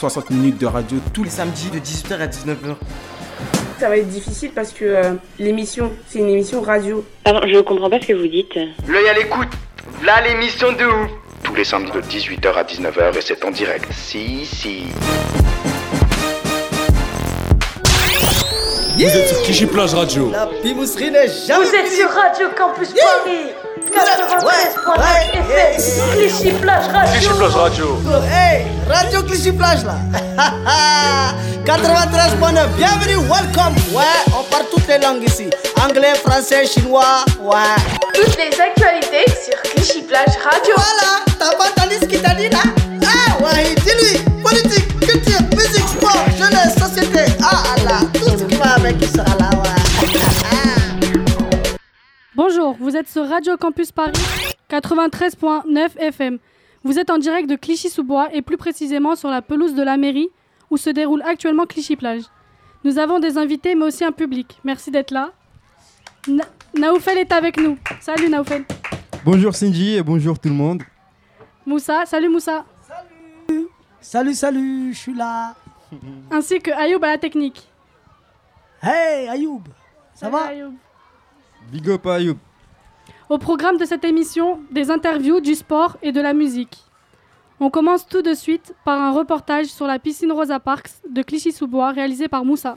60 minutes de radio tous les samedis de 18h à 19h. Ça va être difficile parce que euh, l'émission, c'est une émission radio. Pardon, je comprends pas ce que vous dites. L'œil à l'écoute. Là, l'émission de ouf. tous les samedis de 18h à 19h et c'est en direct. Si, si. Vous êtes sur Clichy Plage Radio. La pimousserie n'est jamais Vous êtes sur Radio Campus Paris 93.9 FM Clichy Plage Radio Radio. Hey, Radio Clichy Plage là. 93.9, bienvenue, welcome. Ouais, on parle toutes les langues ici. Anglais, français, chinois, ouais. Toutes les actualités sur Clichy Plage Radio Voilà, t'as pas entendu ce qu'il t'a dit là? Ah, ouais, dis-lui. Politique, culture, musique, sport, jeunesse, société. Ah là, tout ce qui va avec il sera là, Bonjour, vous êtes sur Radio Campus Paris 93.9 FM. Vous êtes en direct de Clichy-sous-Bois et plus précisément sur la pelouse de la mairie où se déroule actuellement Clichy-Plage. Nous avons des invités mais aussi un public. Merci d'être là. Na Naoufel est avec nous. Salut Naoufel. Bonjour Cindy et bonjour tout le monde. Moussa, salut Moussa. Salut, salut, je suis là. Ainsi que Ayoub à la technique. Hey, Ayoub. Ça Salut, va? Ayoub. Big up à Ayoub. Au programme de cette émission, des interviews, du sport et de la musique. On commence tout de suite par un reportage sur la piscine Rosa Parks de Clichy-sous-Bois réalisé par Moussa.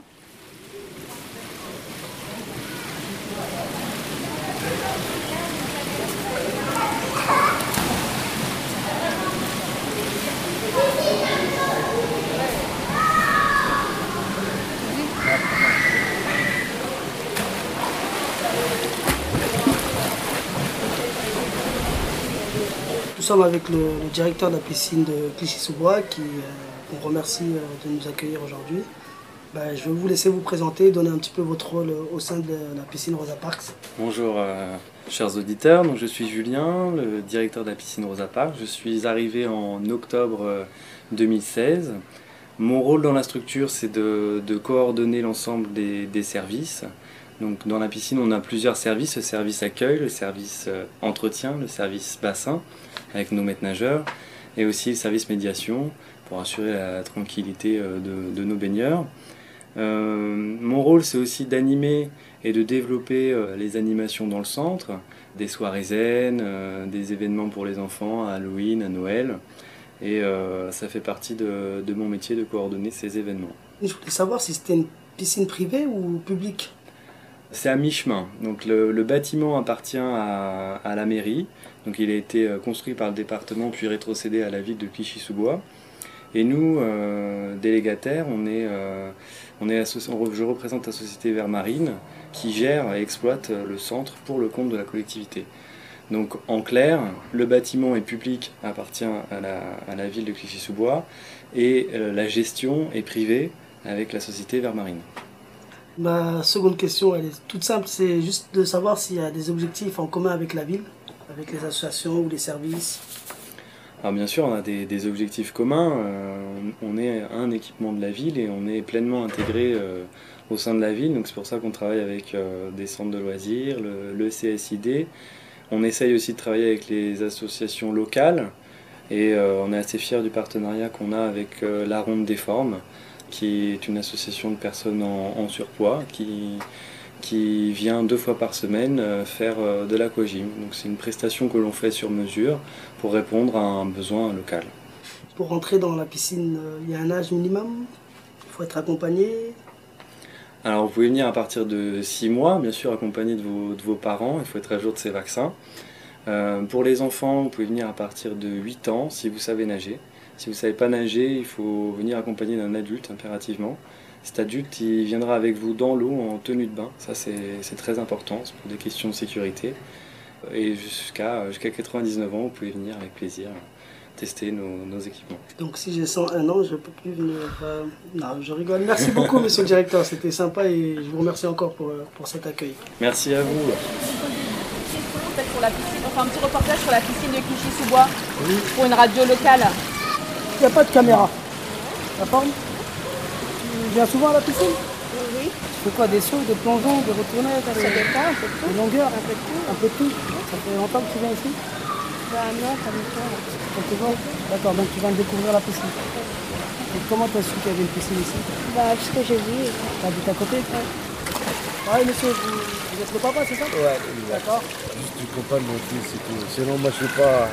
Sommes avec le, directeur de la piscine de Clichy-sous-Bois qui euh, remercie euh, de nous accueillir aujourd'hui. Ben, je vais vous laisser vous présenter, donner un petit peu votre rôle au sein de la piscine Rosa Parks. Bonjour euh, chers auditeurs, donc je suis Julien, le directeur de la piscine Rosa Park. Je suis arrivé en octobre euh, 2016. Mon rôle dans la structure, c'est de, coordonner l'ensemble des services. Donc dans la piscine, on a plusieurs services, le service accueil, le service euh, entretien, le service bassin avec nos maîtres nageurs et aussi le service médiation pour assurer la tranquillité euh, de, nos baigneurs. Euh, mon rôle, c'est aussi d'animer et de développer les animations dans le centre, des soirées zen, des événements pour les enfants à Halloween, à Noël. Et ça fait partie de, de mon métier de coordonner ces événements. Je voulais savoir si c'était une piscine privée ou publique? C'est à mi-chemin. Le, bâtiment appartient à, la mairie. Donc il a été euh, construit par le département puis rétrocédé à la ville de Clichy-sous-Bois. Et nous, euh, délégataires, on est, euh, je représente la société Vermarine qui gère et exploite le centre pour le compte de la collectivité. Donc en clair, le bâtiment est public, appartient à la, ville de Clichy-sous-Bois et la gestion est privée avec la société Vermarine. Ma seconde question, elle est toute simple, c'est juste de savoir s'il y a des objectifs en commun avec la ville, avec les associations ou les services. Alors bien sûr, on a des, objectifs communs. Euh, on, est un équipement de la ville et on est pleinement intégré euh, au sein de la ville. Donc c'est pour ça qu'on travaille avec euh, des centres de loisirs, le, le CSID. On essaye aussi de travailler avec les associations locales et on est assez fiers du partenariat qu'on a avec la Ronde des Formes, qui est une association de personnes en, en surpoids qui, qui vient deux fois par semaine euh, faire euh, de l'aquagym. Donc c'est une prestation que l'on fait sur mesure pour répondre à un besoin local. Pour rentrer dans la piscine, euh, il y a un âge minimum? Il faut être accompagné? Alors vous pouvez venir à partir de 6 mois, bien sûr accompagné de vos, de vos parents, il faut être à jour de ces vaccins. Euh, pour les enfants, vous pouvez venir à partir de 8 ans si vous savez nager. Si vous ne savez pas nager, il faut venir accompagné d'un adulte impérativement. Cet adulte, il viendra avec vous dans l'eau en tenue de bain. Ça, c'est très important, c'est pour des questions de sécurité. Et jusqu'à jusqu'à 99 ans, vous pouvez venir avec plaisir. tester nos, nos équipements. Donc si j'ai 101 ans, je peux plus venir. euh, Non, je rigole. Merci beaucoup, monsieur le directeur. C'était sympa et je vous remercie encore pour, euh, pour cet accueil. Merci à vous. Peut-être pour la piscine, on fait un petit reportage sur la piscine de Clichy-sous-Bois pour une radio locale. Il n'y a pas de caméra. La forme Tu viens souvent à la piscine Oui. Tu fais quoi Des sauts, des plongeons, des retournées Ça dépend, un peu de tout. Des longueurs Un peu de tout. Un peu de tout. Ça fait longtemps que tu viens ici Bah non, ça me fait. D'accord, donc tu viens de découvrir la piscine. Et comment tu as su qu'il y avait une piscine ici Bah parce que j'ai vu. Tu habites à côté Ouais, monsieur, vous, vous êtes le papa, c'est ça Ouais, D'accord. Juste du copain de mon fils et tout. Sinon, moi, je suis pas.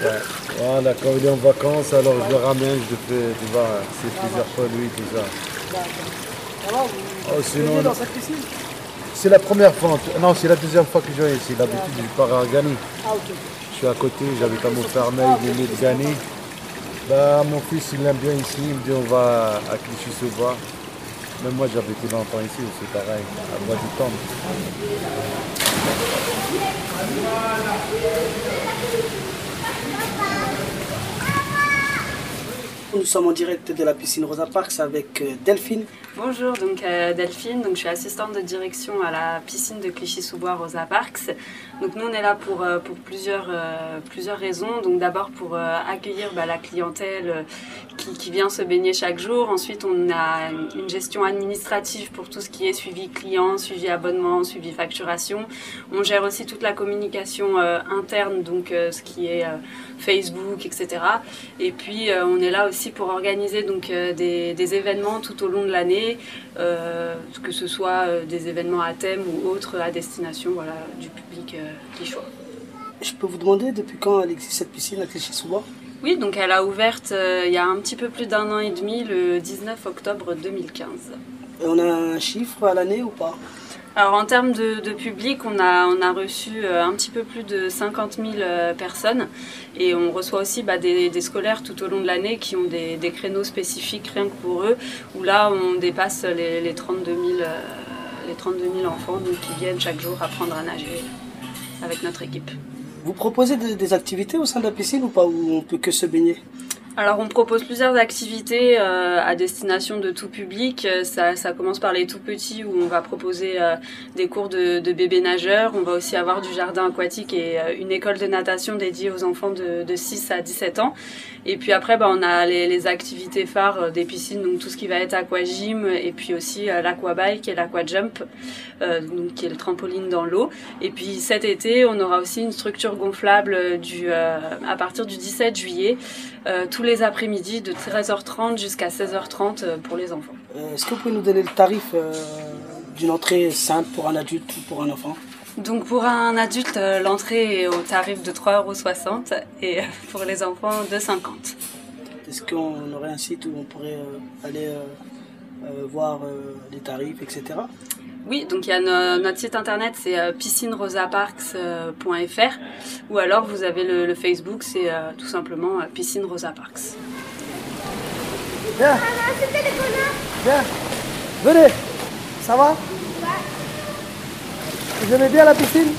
Voilà, quand il est en vacances, alors je le ramène, je fais, tu vois, c'est plusieurs fois lui, tout ça. Vous, Oh, sinon, venez dans non. cette piscine C'est la première fois, non, c'est la deuxième fois que je viens ici. D'habitude, je pars à Gani. Ah, ok. Je suis à côté, j'habite à Montfermeil, limite Gani. Bah, mon fils, il aime bien ici, il me dit on va à Clichy-sous-Bois. Même moi, habité longtemps ici, c'est pareil, à Bois du Temple. Nous sommes en direct de la piscine Rosa Parks avec euh, Delphine. Bonjour, donc euh, Delphine, donc je suis assistante de direction à la piscine de Clichy-sous-Bois Rosa Parks. Donc nous on est là pour, euh, pour plusieurs, plusieurs raisons. Donc d'abord pour accueillir bah, la clientèle qui, qui vient se baigner chaque jour. Ensuite on a une gestion administrative pour tout ce qui est suivi client, suivi abonnement, suivi facturation. On gère aussi toute la communication interne, donc ce qui est Facebook, etc. Et puis on est là aussi pour organiser donc euh, des, des événements tout au long de l'année, euh, que ce soit euh, des événements à thème ou autres à destination voilà, du public quichois. Je peux vous demander depuis quand elle existe cette piscine à Clichy-sous-Bois Oui, donc elle a ouverte euh, il y a un petit peu plus d'un an et demi, le 19 octobre 2015. Et on a un chiffre à l'année ou pas? Alors en termes de, public, on a, on a reçu euh, un petit peu plus de 50 000 euh, personnes et on reçoit aussi bah, des, scolaires tout au long de l'année qui ont des, créneaux spécifiques rien que pour eux, où là on dépasse les, les 32 000, euh, les 32 000 enfants donc, qui viennent chaque jour apprendre à nager avec notre équipe. Vous proposez des, activités au sein de la piscine ou pas Ou on peut que se baigner? Alors on propose plusieurs activités euh, à destination de tout public. Euh, Ça, ça commence par les tout petits où on va proposer euh, des cours de, de bébés nageurs. On va aussi avoir du jardin aquatique et euh, une école de natation dédiée aux enfants de, de 6 à 17 ans. Et puis après, bah, on a les, les activités phares euh, des piscines, donc tout ce qui va être aquagym et puis aussi l'aquabike et l'aquajump, donc qui est le trampoline dans l'eau. Et puis cet été, on aura aussi une structure gonflable du, à partir du 17 juillet, tous les après-midi de 13h30 jusqu'à 16h30 euh, pour les enfants. Euh, Est-ce que vous pouvez nous donner le tarif euh, d'une entrée simple pour un adulte ou pour un enfant? Donc pour un adulte, l'entrée est au tarif de 3,60€ et pour les enfants 2,50€. Est-ce qu'on aurait un site où on pourrait aller voir les tarifs, etc. Oui, donc il y a no- notre site internet, c'est euh, piscinerosaparks.fr ou alors vous avez le, le Facebook, c'est euh, tout simplement euh, Piscine Rosa Parks. Viens. Viens. Venez. Ça va? Vous aimez bien la piscine?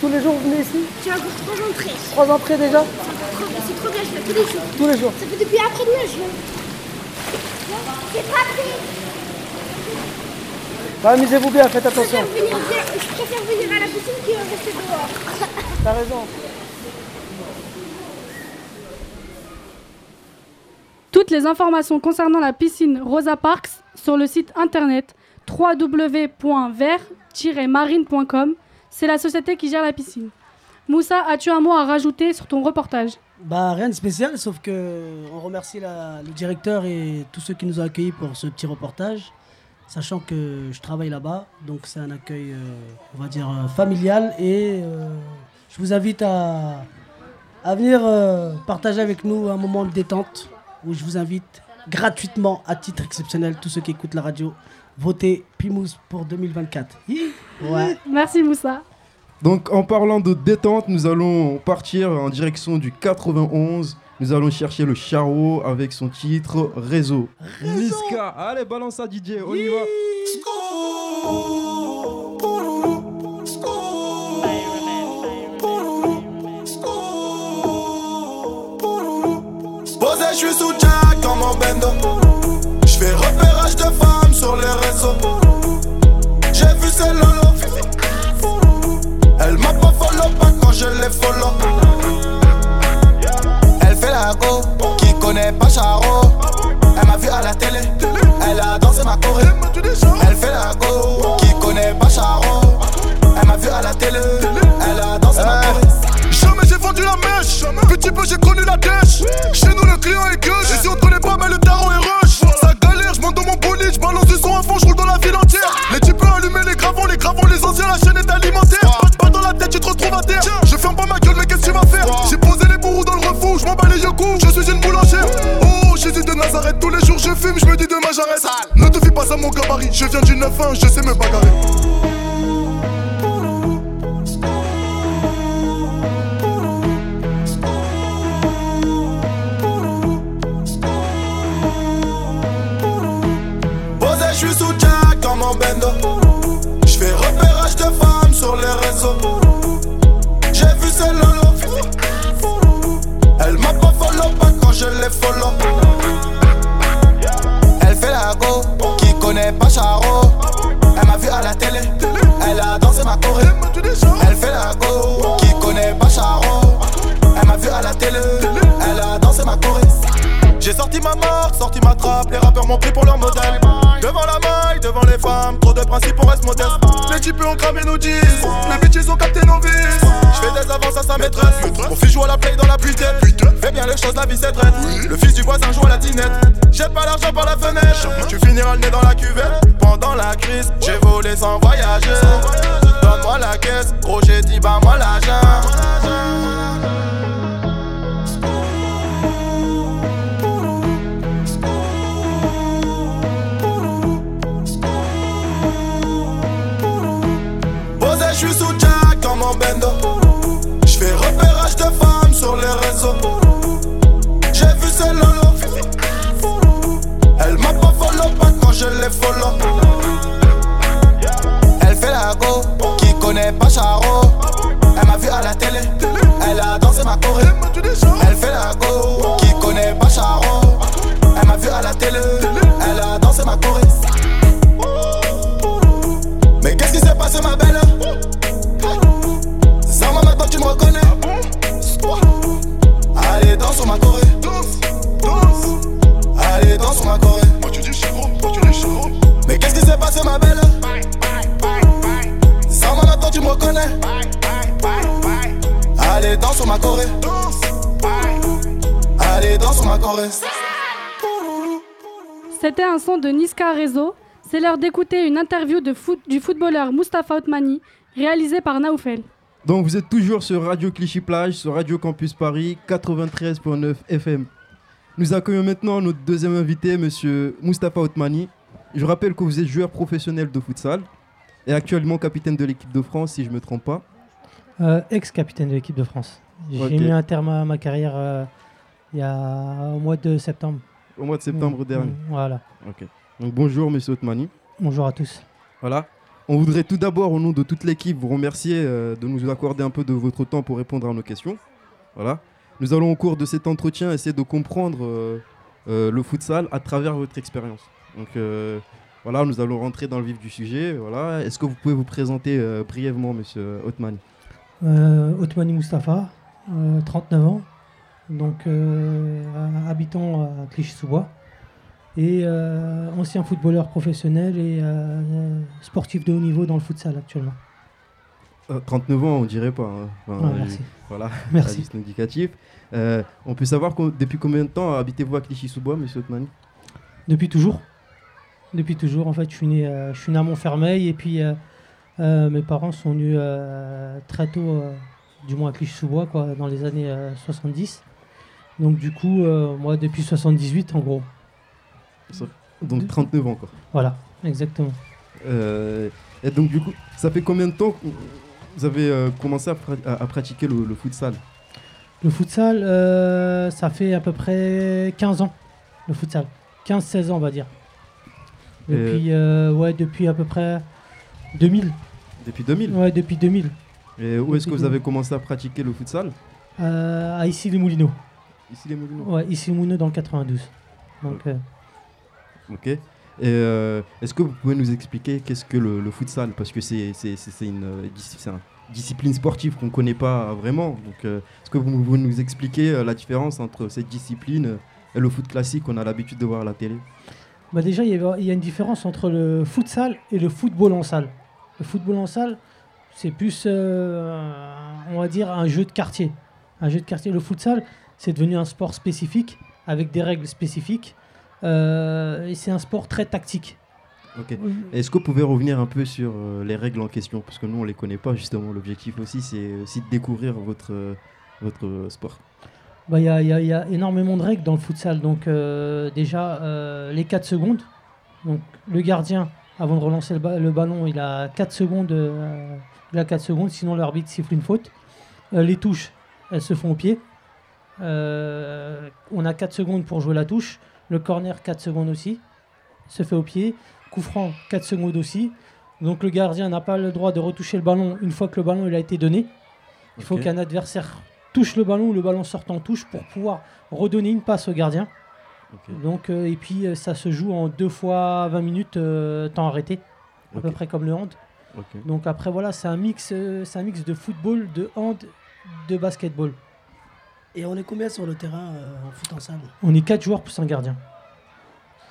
Tous les jours vous venez ici? J'ai encore trois entrées. Trois entrées déjà? C'est trop bien, je fais tous les jours. Tous les jours. Ça fait depuis après-demain, je viens. C'est pas. Bah, Amusez-vous bien, faites Je attention. préfère venir, je préfère venir à la piscine que rester dehors. T'as raison. Toutes les informations concernant la piscine Rosa Parks sur le site internet www.vert-marine.com. C'est la société qui gère la piscine. Moussa, as-tu un mot à rajouter sur ton reportage? Bah rien de spécial, sauf que on remercie la- le directeur et tous ceux qui nous ont accueillis pour ce petit reportage, sachant que je travaille là-bas, donc c'est un accueil, euh, on va dire, euh, familial et euh, je vous invite à, à venir euh, partager avec nous un moment de détente où je vous invite gratuitement, à titre exceptionnel, tous ceux qui écoutent la radio, voter Pimous pour 2024. Hi Ouais. Merci Moussa. Donc en parlant de détente, nous allons partir en direction du 91. Nous allons chercher le charreau avec son titre Réseau. Réseau. Niska, allez, balance ça, DJ, on y va. Posé, je suis sous Jack comme mon bendo. Je fais repérage de femmes sur les réseaux. J'ai vu celle-là, Elle m'a pas follow pas quand je les follow. Je me dis demain j'arrête. Ne te fie pas à mon gabarit, je viens du 9-1, je sais me bagarrer. Vie c'est traite. Le fils du voisin joue à la dinette. Jette pas l'argent par la fenêtre, tu finiras le nez dans la cuvette. Pendant la crise, C'était un son de Niska Rezo. C'est l'heure d'écouter une interview de foot, du footballeur Mustapha Otmani, réalisée par Naoufel. Donc vous êtes toujours sur Radio Clichy Plage, sur Radio Campus Paris 93.9 FM. Nous accueillons maintenant notre deuxième invité, monsieur Mustapha Otmani. Je rappelle que vous êtes joueur professionnel de futsal et actuellement capitaine de l'équipe de France, si je ne me trompe pas. Euh, Ex-capitaine de l'équipe de France. J'ai mis un terme à ma carrière euh, il y a au mois de septembre. Au mois de septembre Mm, dernier. mm, Voilà. Ok. Donc bonjour monsieur Otmani. Bonjour à tous. Voilà. On voudrait tout d'abord, au nom de toute l'équipe, vous remercier euh, de nous accorder un peu de votre temps pour répondre à nos questions. Voilà. Nous allons au cours de cet entretien essayer de comprendre euh, euh, le futsal à travers votre expérience. Donc voilà, nous allons rentrer dans le vif du sujet. Voilà. Est-ce que vous pouvez vous présenter brièvement, monsieur Otmani Otmani Mustafa, euh, 39 ans, donc euh, habitant à Clichy-sous-Bois et euh, ancien footballeur professionnel et euh, sportif de haut niveau dans le futsal actuellement. Euh, 39 ans, on dirait pas. hein. Enfin, merci. Voilà, Merci. indicatif. On peut savoir depuis combien de temps habitez-vous à Clichy-sous-Bois, monsieur Otmani Depuis toujours. Depuis toujours, en fait, je suis né, je suis né à Montfermeil et puis mes parents sont venus très tôt, du moins à Clichy-sous-Bois, quoi, dans les années euh, 70. Donc du coup, euh, moi, depuis 78, en gros. Donc 39 ans, quoi. Voilà, exactement. Euh, et donc, du coup, ça fait combien de temps que vous avez euh, commencé à, pra- à- à pratiquer le, le futsal? Le futsal, ça fait à peu près 15 ans, le futsal. 15-16 ans, on va dire. Depuis, ouais, depuis à peu près 2000. Depuis 2000 Ouais, depuis 2000. Et où est-ce que vous avez 2000. commencé à pratiquer le futsal? À Issy-les-Moulineaux. Issy-les-Moulineaux Ouais, Issy-les-Moulineaux dans le 92. Donc, euh, Ok. Euh, est-ce que vous pouvez nous expliquer qu'est-ce que le, le futsal? Parce que c'est une euh, dis- c'est un- discipline sportive qu'on ne connaît pas vraiment. Donc, euh, est-ce que vous pouvez nous expliquer la différence entre cette discipline et le foot classique qu'on a l'habitude de voir à la télé? Bah déjà, il y, a, il y a une différence entre le futsal et le football en salle. Le football en salle, c'est plus, euh, on va dire, un jeu de quartier. Un jeu de quartier. Le futsal, c'est devenu un sport spécifique, avec des règles spécifiques. euh, et c'est un sport très tactique. Ok. Est-ce que vous pouvez revenir un peu sur euh, les règles en question? Parce que nous, on les connaît pas, justement. L'objectif aussi, c'est aussi de découvrir votre, euh, votre sport. Bah, Il y, a, il y y a énormément de règles dans le futsal. Donc, euh, déjà, euh, les 4 secondes. Donc, le gardien, avant de relancer le, ba- le ballon, il a 4 secondes. euh, il a 4 secondes, sinon l'arbitre siffle une faute. Euh, les touches, elles se font au pied. Euh, on a 4 secondes pour jouer la touche. Le corner, 4 secondes aussi. Se fait au pied. Coup franc, 4 secondes aussi. Donc le gardien n'a pas le droit de retoucher le ballon une fois que le ballon il a été donné. Il faut qu'un adversaire touche le ballon ou le ballon sorte en touche pour pouvoir redonner une passe au gardien. Donc, euh, et puis euh, ça se joue en deux fois 20 minutes euh, temps arrêté, à peu près comme le hand. Donc après voilà, c'est un mix, c'est un mix de football, de hand, de basketball. Et on est combien sur le terrain euh, en foot en salle On est quatre joueurs plus un gardien.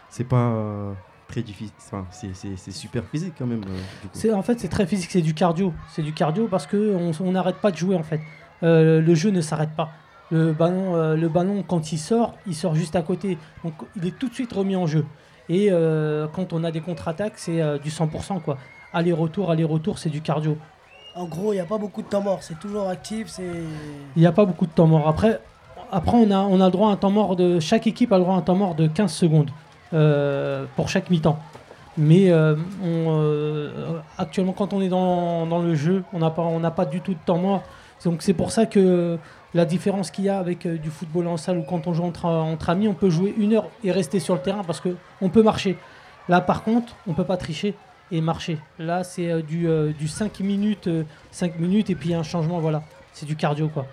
C'est pas euh, très difficile. Enfin, c'est- super physique quand même. euh. C'est en fait c'est très physique, c'est du cardio, c'est du cardio parce que on on n'arrête pas de jouer en fait. Euh, le jeu ne s'arrête pas. Le ballon, euh, le ballon quand il sort, il sort juste à côté, donc il est tout de suite remis en jeu. Et euh, quand on a des contre-attaques, c'est euh, du 100% quoi. Aller-retour, aller-retour, c'est du cardio. En gros, il n'y a pas beaucoup de temps mort, c'est toujours actif. Il n'y a pas beaucoup de temps mort. Après, on, a, droit à un temps mort de. Chaque équipe a le droit à un temps mort de 15 secondes euh, pour chaque mi-temps. Mais euh, euh, actuellement, quand on est dans, le jeu, on n'a pas, du tout de temps mort. Donc c'est pour ça que la différence qu'il y a avec du football en salle ou quand on joue entre, entre amis, on peut jouer une heure et rester sur le terrain parce qu'on peut marcher. Là, par contre, on peut pas tricher et marcher. Là, c'est euh, du, euh, du 5 minutes, euh, 5 minutes et puis un changement, voilà. C'est du cardio, quoi.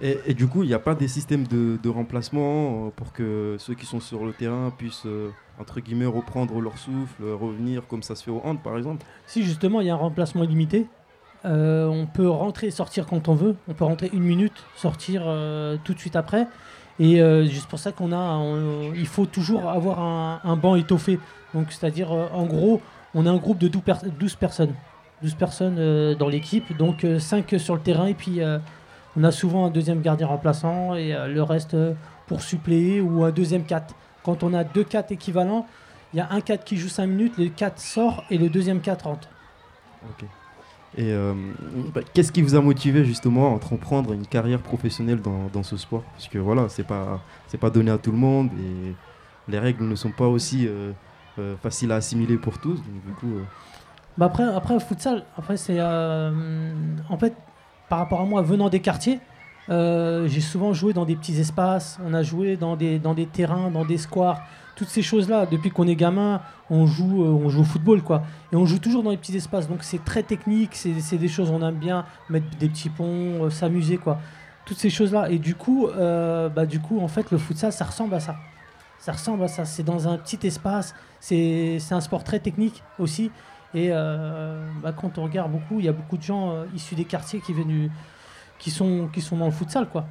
Et, et du coup, il n'y a pas des systèmes de, de remplacement euh, pour que ceux qui sont sur le terrain puissent, euh, entre guillemets, reprendre leur souffle, euh, revenir comme ça se fait au hand, par exemple? Si justement il y a un remplacement illimité, euh, on peut rentrer et sortir quand on veut. On peut rentrer une minute, sortir euh, tout de suite après. Et euh, juste pour ça qu'on a, on- il faut toujours avoir un, un banc étoffé. Donc c'est-à-dire euh, en gros, on a un groupe de 12, per- 12 personnes, 12 personnes euh, dans l'équipe, donc 5 sur le terrain et puis euh, on a souvent un deuxième gardien remplaçant et euh, le reste euh, pour suppléer ou un deuxième 4. Quand on a deux 4 équivalents, il y a un 4 qui joue 5 minutes, le 4 sort et le deuxième 4 rentre. Et euh, qu'est-ce qui vous a motivé justement à entreprendre une carrière professionnelle dans, ce sport? Parce que voilà, c'est pas pas donné à tout le monde et les règles ne sont pas aussi euh, euh, faciles à assimiler pour tous. Donc, du coup, euh, Bah après, après, futsal, après, c'est. euh, en fait, par rapport à moi, venant des quartiers, j'ai souvent joué dans des petits espaces, on a joué dans des, dans des terrains, dans des squares, toutes ces choses-là. Depuis qu'on est gamin, on joue, on joue au football, quoi. Et on joue toujours dans les petits espaces, donc c'est très technique, c'est des choses, on aime bien mettre des petits ponts, s'amuser, quoi. Toutes ces choses-là. Et du coup, bah, du coup, en fait, le futsal, ça ressemble à ça. Ça ressemble à ça. C'est dans un petit espace. C'est un sport très technique aussi. Et euh, bah, quand on regarde beaucoup, il y a beaucoup de gens euh, issus des quartiers qui, viennent qui, sont, qui sont dans le futsal. Quoi.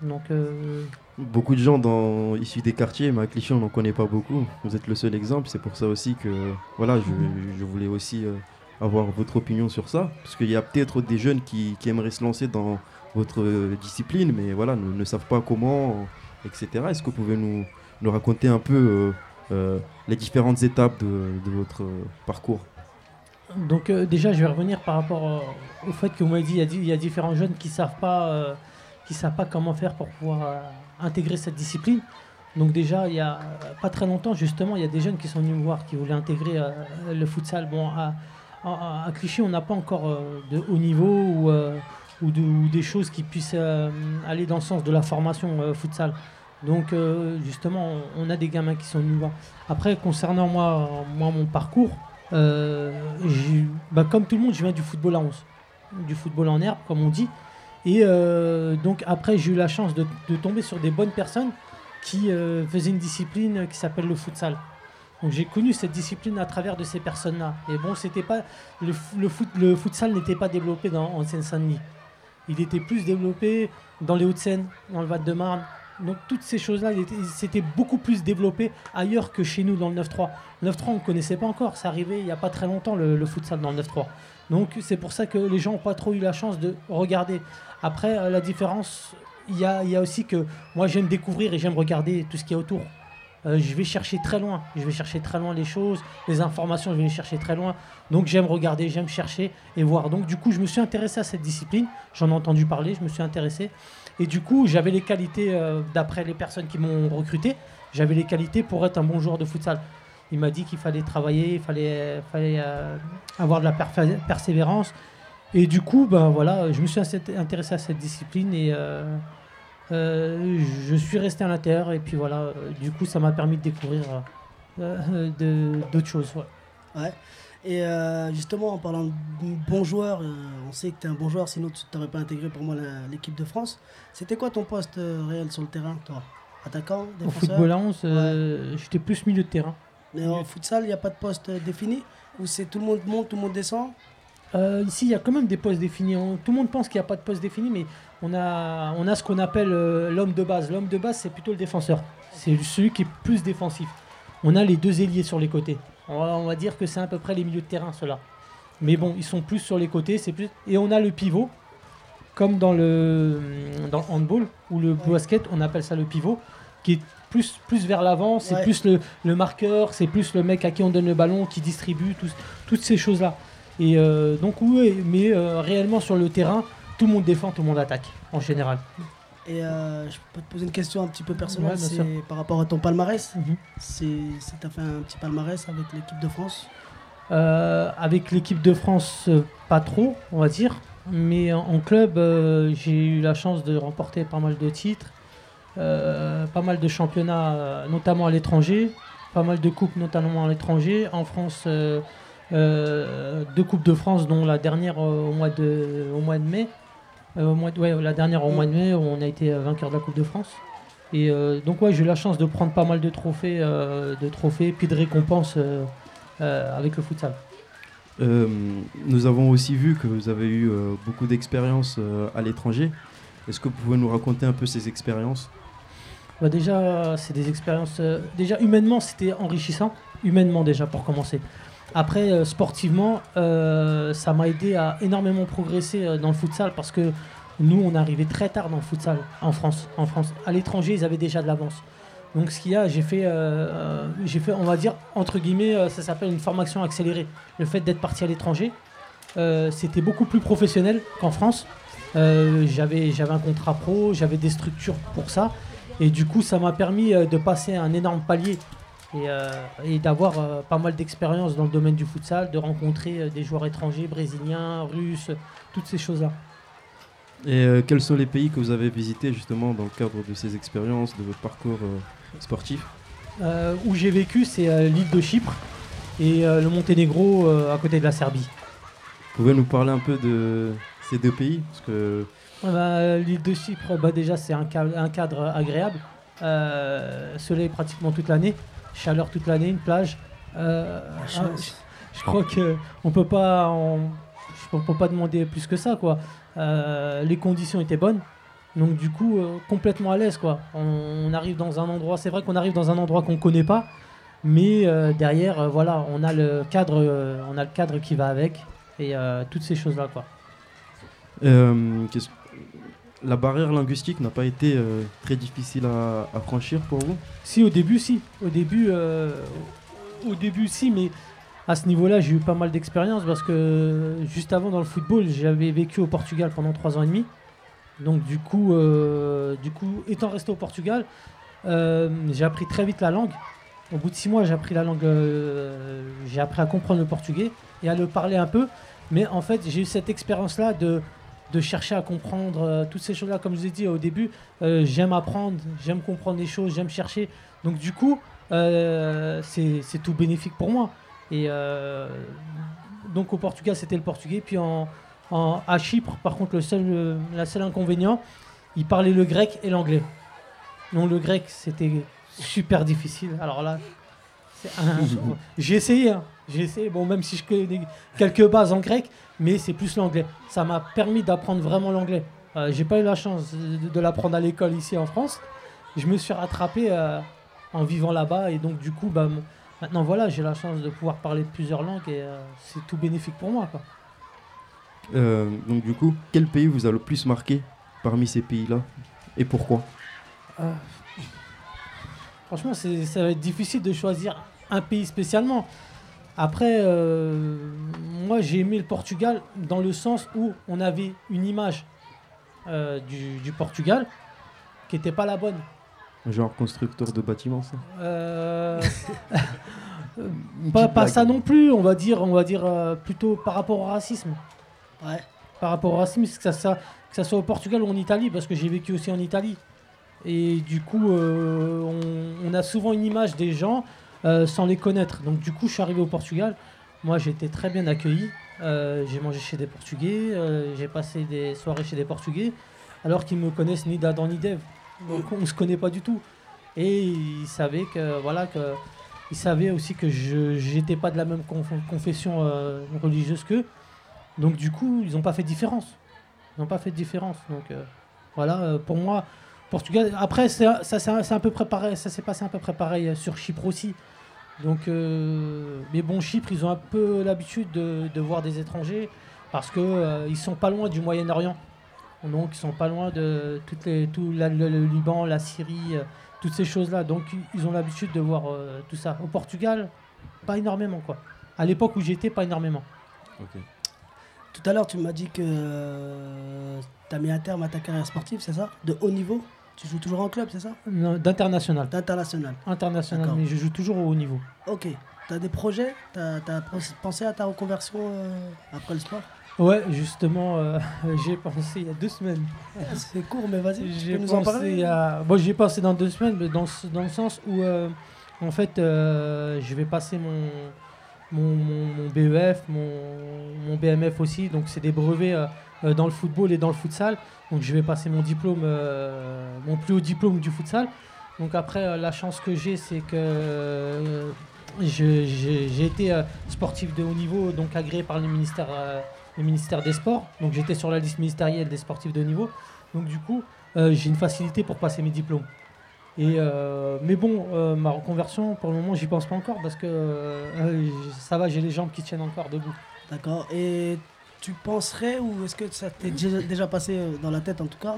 Donc, euh, beaucoup de gens dans, issus des quartiers, mais à on n'en connaît pas beaucoup. Vous êtes le seul exemple. C'est pour ça aussi que voilà, je, je voulais aussi avoir votre opinion sur ça. Parce qu'il y a peut-être des jeunes qui, qui aimeraient se lancer dans votre discipline, mais voilà, ne, ne savent pas comment, etc. Est-ce que vous pouvez nous, nous raconter un peu euh, euh, les différentes étapes de, votre euh, parcours donc déjà, je vais revenir par rapport au fait que vous m'avez dit il y a différents jeunes qui savent savent pas comment faire pour pouvoir intégrer cette discipline. Donc déjà, il y a pas très longtemps, justement, il y a des jeunes qui sont venus me voir, qui voulaient intégrer le futsal. Bon, à, à- Clichy, on n'a pas encore de haut niveau ou, ou, de- ou des choses qui puissent aller dans le sens de la formation futsal. Donc euh, justement, on a des gamins qui sont voir. Après, concernant moi, moi mon parcours, euh, bah, comme tout le monde, je viens du football à 11, du football en herbe, comme on dit. Et euh, donc après, j'ai eu la chance de, tomber sur des bonnes personnes qui faisaient une discipline qui s'appelle le futsal. Donc j'ai connu cette discipline à travers de ces personnes-là. Et bon, c'était pas le futsal n'était pas développé dans, en Seine-Saint-Denis. Il était plus développé dans les Hauts-de-Seine, dans le Val-de-Marne, Donc toutes ces choses-là, c'était beaucoup plus développé ailleurs que chez nous dans le 9-3. Le 9-3, on ne connaissait pas encore. C'est arrivé il n'y a pas très longtemps le, le futsal dans le 9-3. Donc c'est pour ça que les gens n'ont pas trop eu la chance de regarder. Après, euh, la différence, il y a, il y a aussi que moi j'aime découvrir et j'aime regarder tout ce qui est autour. Euh, je vais chercher très loin. Je vais chercher très loin les choses, les informations, je vais les chercher très loin. Donc j'aime regarder, j'aime chercher et voir. Donc du coup, je me suis intéressé à cette discipline. J'en ai entendu parler, je me suis intéressé. Et du coup, j'avais les qualités, euh, d'après les personnes qui m'ont recruté, j'avais les qualités pour être un bon joueur de futsal. Il m'a dit qu'il fallait travailler, il fallait, fallait euh, avoir de la persévérance. Et du coup, ben voilà, je me suis intéressé à cette discipline et euh, euh, je suis resté à l'intérieur. Et puis voilà, euh, du coup, ça m'a permis de découvrir euh, euh, d'autres choses. Ouais. Et euh, justement, en parlant de bon joueur, euh, on sait que tu es un bon joueur, sinon tu t'aurais pas intégré pour moi l'équipe de France. C'était quoi ton poste euh, réel sur le terrain, toi? Attaquant, Au défenseur? football à 11, euh, j'étais plus milieu de terrain. Mais en futsal, il n'y a pas de poste défini? Ou c'est tout le monde monte, tout le monde descend? Ici, il y a quand même des postes définis. On- tout le monde pense qu'il n'y a pas de poste défini, mais on a, on a ce qu'on appelle l'homme de base. L'homme de base, c'est plutôt le défenseur. C'est celui qui est plus défensif. On a les deux ailiers sur les côtés. On va, on va dire que c'est à peu près les milieux de terrain, ceux-là. Mais bon, ils sont plus sur les côtés. c'est plus Et on a le pivot, comme dans le, dans le handball ou le basket, on appelle ça le pivot, qui est plus, plus vers l'avant. C'est Ouais. plus le, le marqueur, c'est plus le mec à qui on donne le ballon, qui distribue, toutes ces choses-là. Et euh, donc, oui, mais euh, réellement sur le terrain, tout le monde défend, tout le monde attaque, en général. Et euh, je peux te poser une question un petit peu personnelle, Ouais, c'est. Mhm. par rapport à ton palmarès. C'est si tu as fait un petit palmarès avec l'équipe de France Euh, avec l'équipe de France, euh, pas trop, on va dire. Mais en, en club, euh, j'ai eu la chance de remporter pas mal de titres, pas mal de championnats, notamment à l'étranger, pas mal de coupes, notamment à l'étranger. En France, deux coupes de France, dont la dernière au mois de, au mois de mai. Euh, au mois de- ouais, la dernière au mois de mai, où on a été vainqueur de la Coupe de France. Et euh, donc ouais, j'ai eu la chance de prendre pas mal de trophées, euh, de trophées, puis de récompenses euh, avec le futsal. Nous avons aussi vu que vous avez eu beaucoup d'expériences à l'étranger. Est-ce que vous pouvez nous raconter un peu ces expériences? Bah déjà, c'est des expériences. déjà, humainement, c'était enrichissant. Humainement, déjà, pour commencer. Après, euh, sportivement, euh, ça m'a aidé à énormément progresser euh, dans le futsal parce que nous, on est arrivé très tard dans le futsal en France. En France. À l'étranger, ils avaient déjà de l'avance. Donc, ce qu'il y a, j'ai fait, fait, on va dire, entre guillemets, ça s'appelle une formation accélérée. Le fait d'être parti à l'étranger, c'était beaucoup plus professionnel qu'en France. J'avais, j'avais un contrat pro, j'avais des structures pour ça. Et du coup, ça m'a permis de passer un énorme palier et, euh, et d'avoir euh, pas mal d'expérience dans le domaine du futsal, de rencontrer euh, des joueurs étrangers, brésiliens, russes, toutes ces choses-là. Et quels sont les pays que vous avez visités justement dans le cadre de ces expériences, de votre parcours sportif? Euh, où j'ai vécu, c'est euh, l'île de Chypre et euh, le Monténégro à côté de la Serbie. Vous pouvez nous parler un peu de ces deux pays? Parce que Ouais, bah, L'île de Chypre, bah, déjà, c'est un, ca- un cadre agréable. Soleil pratiquement toute l'année, chaleur toute l'année, une plage. Euh, ah, je, je crois que on peut pas, on, je peux pas demander plus que ça, quoi. Euh, les conditions étaient bonnes, donc du coup euh, complètement à l'aise, quoi. On, on arrive dans un endroit, c'est vrai qu'on arrive dans un endroit qu'on connaît pas, mais euh, derrière, euh, voilà, on a le cadre, euh, on a le cadre qui va avec et euh, toutes ces choses là, quoi. euh, qu'est-ce- la barrière linguistique n'a pas été euh, très difficile à, franchir pour vous? Si, au début, si. Au début, euh, au début, si, mais à ce niveau-là, j'ai eu pas mal d'expérience parce que juste avant, dans le football, j'avais vécu au Portugal pendant trois ans et demi. Donc, du coup, euh, du coup étant resté au Portugal, j'ai appris très vite la langue. Au bout de six mois, j'ai appris la langue, j'ai appris à comprendre le portugais et à le parler un peu. Mais en fait, j'ai eu cette expérience-là de, de chercher à comprendre euh, toutes ces choses-là. Comme je vous ai dit au début, euh, j'aime apprendre, j'aime comprendre les choses, j'aime chercher. Donc du coup, euh, c'est tout bénéfique pour moi. Et donc au Portugal, c'était le portugais. Puis en, en- à Chypre, par contre, le seul, la seule inconvénient, ils parlaient le grec et l'anglais. Non, le grec, c'était super difficile. Alors là, j'ai essayé. hein. J'ai essayé, bon, même si je connais quelques bases en grec, mais c'est plus l'anglais. Ça m'a permis d'apprendre vraiment l'anglais. Euh, j'ai pas eu la chance de, de l'apprendre à l'école ici en France, je me suis rattrapé euh, en vivant là-bas. Et donc, du coup, bah, maintenant, voilà, j'ai la chance de pouvoir parler plusieurs langues et euh, c'est tout bénéfique pour moi. Quoi. Euh, donc du coup, quel pays vous a le plus marqué parmi ces pays-là et pourquoi? Franchement, ça va être difficile de choisir un pays spécialement. Après, euh, moi, j'ai aimé le Portugal dans le sens où on avait une image euh, du, du Portugal qui n'était pas la bonne. Genre constructeur de bâtiments, ça Euh, pas, ça non plus, on va dire, on va dire euh, plutôt par rapport au racisme. Ouais. Par rapport au racisme, que ça, ça- que ça soit au Portugal ou en Italie, parce que j'ai vécu aussi en Italie. Et du coup, euh, on, on a souvent une image des gens euh, sans les connaître. Donc du coup, je suis arrivé au Portugal. Moi, j'ai été très bien accueilli. Euh, j'ai mangé chez des Portugais. euh, j'ai passé des soirées chez des Portugais, alors qu'ils me connaissent ni d'Adam ni d'Ève. Donc on se connaît pas du tout. Et ils savaient que voilà que ils savaient aussi que je j'étais pas de la même conf- confession religieuse qu'eux. Donc du coup, ils n'ont pas fait de différence. Ils n'ont pas fait de différence. Donc voilà, pour moi, Portugal. Après, ça un, peu préparé. Ça s'est passé un peu près pareil euh, sur Chypre aussi. Donc, euh, mais bon, Chypre, ils ont un peu l'habitude de, de voir des étrangers parce que euh, ils sont pas loin du Moyen-Orient. Donc, ils sont pas loin de toutes les, tout la- le, le Liban, la Syrie, euh, toutes ces choses-là. Donc, ils- ont l'habitude de voir euh, tout ça. Au Portugal, pas énormément, quoi. À l'époque où j'étais, pas énormément. Tout à l'heure, tu m'as dit que tu as mis un terme à ta carrière sportive, c'est ça? De haut niveau? Tu joues toujours en club, c'est ça Non, D'international. D'international. International, mais je joue toujours au haut niveau. Ok. Tu as des projets Tu as, pensé à ta reconversion euh, après le sport Ouais, justement, euh, j'ai pensé il y a deux semaines. C'est court, mais vas-y, tu J'ai peux nous en parler à... Bon, j'y ai pensé dans deux semaines, mais dans, dans le sens où, euh, en fait, je vais passer mon, mon, mon- mon BEF, mon, mon BMF aussi. Donc, c'est des brevets dans le football et dans le futsal. Donc, je vais passer mon diplôme, euh, mon plus haut diplôme du futsal. Donc, après, euh, la chance que j'ai, c'est que euh, j'ai été euh, sportif de haut niveau, donc agréé par le ministère, euh, le ministère des Sports. Donc, j'étais sur la liste ministérielle des sportifs de haut niveau. Donc, du coup, euh, j'ai une facilité pour passer mes diplômes. Et euh, mais bon, euh, ma reconversion, pour le moment, j'y pense pas encore parce que euh, ça va, j'ai les jambes qui tiennent encore debout. D'accord. Et tu penserais, ou est-ce que ça t'est déjà, passé euh, dans la tête en tout cas,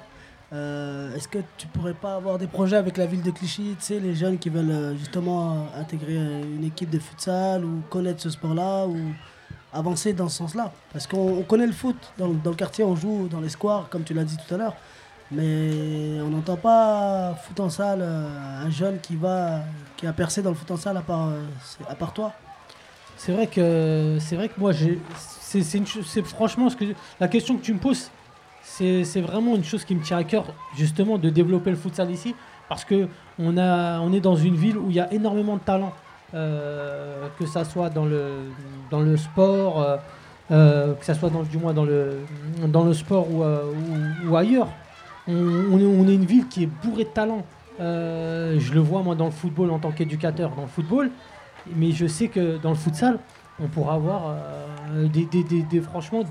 euh, est-ce que tu pourrais pas avoir des projets avec la ville de Clichy, tu sais, les jeunes qui veulent euh, justement intégrer une équipe de futsal ou connaître ce sport-là ou avancer dans ce sens-là? Parce qu'on on connaît le foot, dans, le- dans le quartier on joue dans les squares, comme tu l'as dit tout à l'heure, mais on n'entend pas foot en salle, un jeune qui va qui a percé dans le foot en salle à part, à part toi. C'est vrai que c'est vrai que moi j'ai c'est franchement que la question que tu me poses c'est vraiment une chose qui me tient à cœur justement de développer le futsal ici parce que on a on est dans une ville où il y a énormément de talent euh, que ça soit dans le dans le sport euh, euh, que ça soit dans du moins dans le dans le sport ou, euh, ou- ailleurs. On, est, on est une ville qui est bourrée de talent Euh, je le vois moi dans le football en tant qu'éducateur dans le football mais je sais que dans le futsal, on pourra avoir euh, des, des- des- des- franchement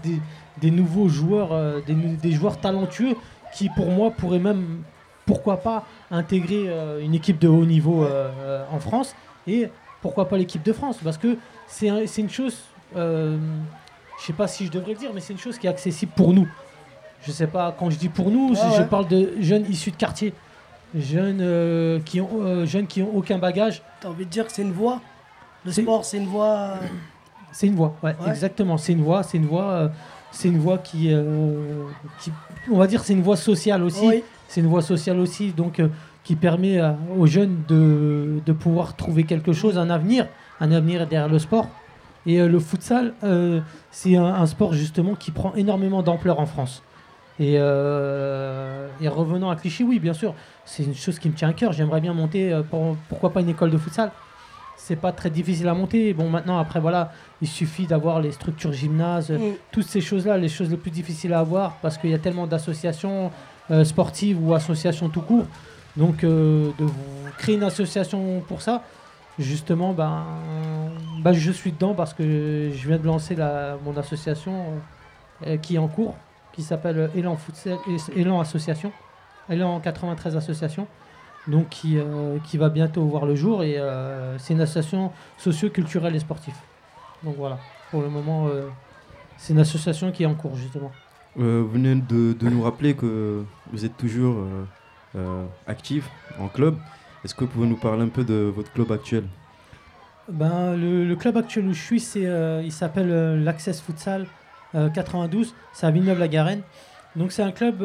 des, nouveaux joueurs, euh, des, joueurs talentueux qui, pour moi, pourraient même, pourquoi pas, intégrer euh, une équipe de haut niveau en France et pourquoi pas l'équipe de France parce que c'est un- c'est une chose, euh, je sais pas si je devrais le dire, mais c'est une chose qui est accessible pour nous. Je sais pas, quand je dis pour nous, Ouais, je- parle de jeunes issus de quartier, jeunes, euh, qui ont, euh, jeunes qui ont aucun bagage. T'as envie de dire que c'est une voie? Le sport, c'est une voie. C'est une voix, ouais, Ouais. exactement. C'est une voix, c'est une voix, euh, c'est une qui, euh, qui, on va dire, c'est une voie sociale aussi. Oui. C'est une voie sociale aussi, donc euh, qui permet euh, aux jeunes de, de pouvoir trouver quelque chose, un avenir, un avenir derrière le sport. Et euh, le futsal, euh, c'est un, un sport justement qui prend énormément d'ampleur en France. Et, euh, et revenant à Clichy, oui, bien sûr, c'est une chose qui me tient à cœur. J'aimerais bien monter, euh, pour- pourquoi pas une école de futsal c'est pas très difficile à monter. Bon, maintenant, après, voilà, il suffit d'avoir les structures gymnases, Mm. toutes ces choses-là, les choses les plus difficiles à avoir, parce qu'il y a tellement d'associations euh, sportives ou associations tout court. Donc, euh, de vous créer une association pour ça, justement, ben, ben, je suis dedans parce que je viens de lancer la, mon association euh, qui est en cours, qui s'appelle Futsal, Élan Association, Élan 93 Association. Donc qui, euh, qui va bientôt voir le jour. Et euh, c'est une association socio-culturelle et sportive. Donc voilà, pour le moment, euh, c'est une association qui est en cours justement. Vous venez de, de nous rappeler que vous êtes toujours actif en club. Est-ce que vous pouvez nous parler un peu de votre club actuel? Ben, le, le club actuel où je suis, c'est, il s'appelle l'Access Futsal euh, 92. C'est à Villeneuve-la-Garenne. Donc c'est un club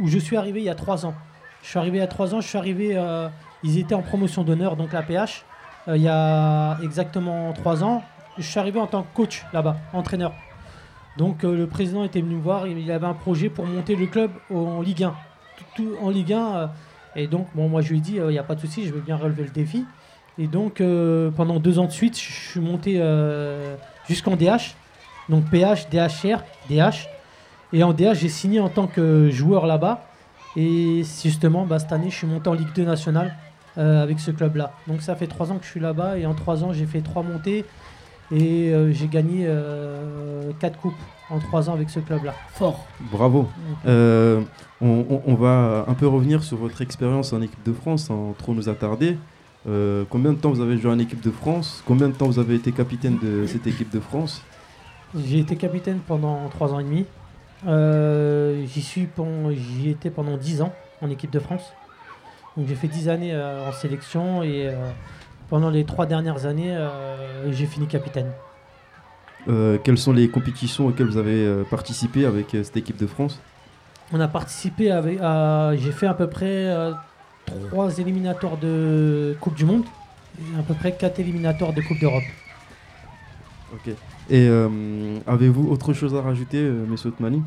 où je suis arrivé il y a trois ans. Je suis arrivé il y a trois ans. Je suis arrivé. euh, ils étaient en promotion d'honneur, donc la PH. euh, il y a exactement trois ans. Je suis arrivé en tant que coach là-bas, entraîneur. Donc euh, le président était venu me voir. Il avait un projet pour monter le club en Ligue 1. Tout- tout en Ligue 1. euh, et donc, bon, moi, je lui ai dit, il n'y a pas de souci, je veux bien relever le défi. Et donc, pendant deux ans de suite, je suis monté jusqu'en DH. Donc, PH, DHR, DH. Et en DH, j'ai signé en tant que joueur là-bas. Et justement, bah, cette année, je suis monté en Ligue 2 nationale euh, avec ce club-là. Donc, ça fait trois ans que je suis là-bas. Et en trois ans, j'ai fait trois montées. Et euh, j'ai gagné euh, quatre coupes en trois ans avec ce club-là. Fort. Bravo. Euh, on, on- on va un peu revenir sur votre expérience en équipe de France sans trop nous attarder. Euh, combien de temps vous avez joué en équipe de France? Combien de temps vous avez été capitaine de cette équipe de France? J'ai été capitaine pendant trois ans et demi. Euh, j'y suis j'y étais pendant 10 ans en équipe de France. Donc j'ai fait 10 années euh, en sélection et euh, pendant les trois dernières années, j'ai fini capitaine. Quelles sont les compétitions auxquelles vous avez participé avec cette équipe de France? On a participé avec, j'ai fait à peu près euh, trois éliminatoires de Coupe du Monde et à peu près quatre éliminatoires de Coupe d'Europe. Ok. Et euh, avez-vous autre chose à rajouter, euh, monsieur Otmani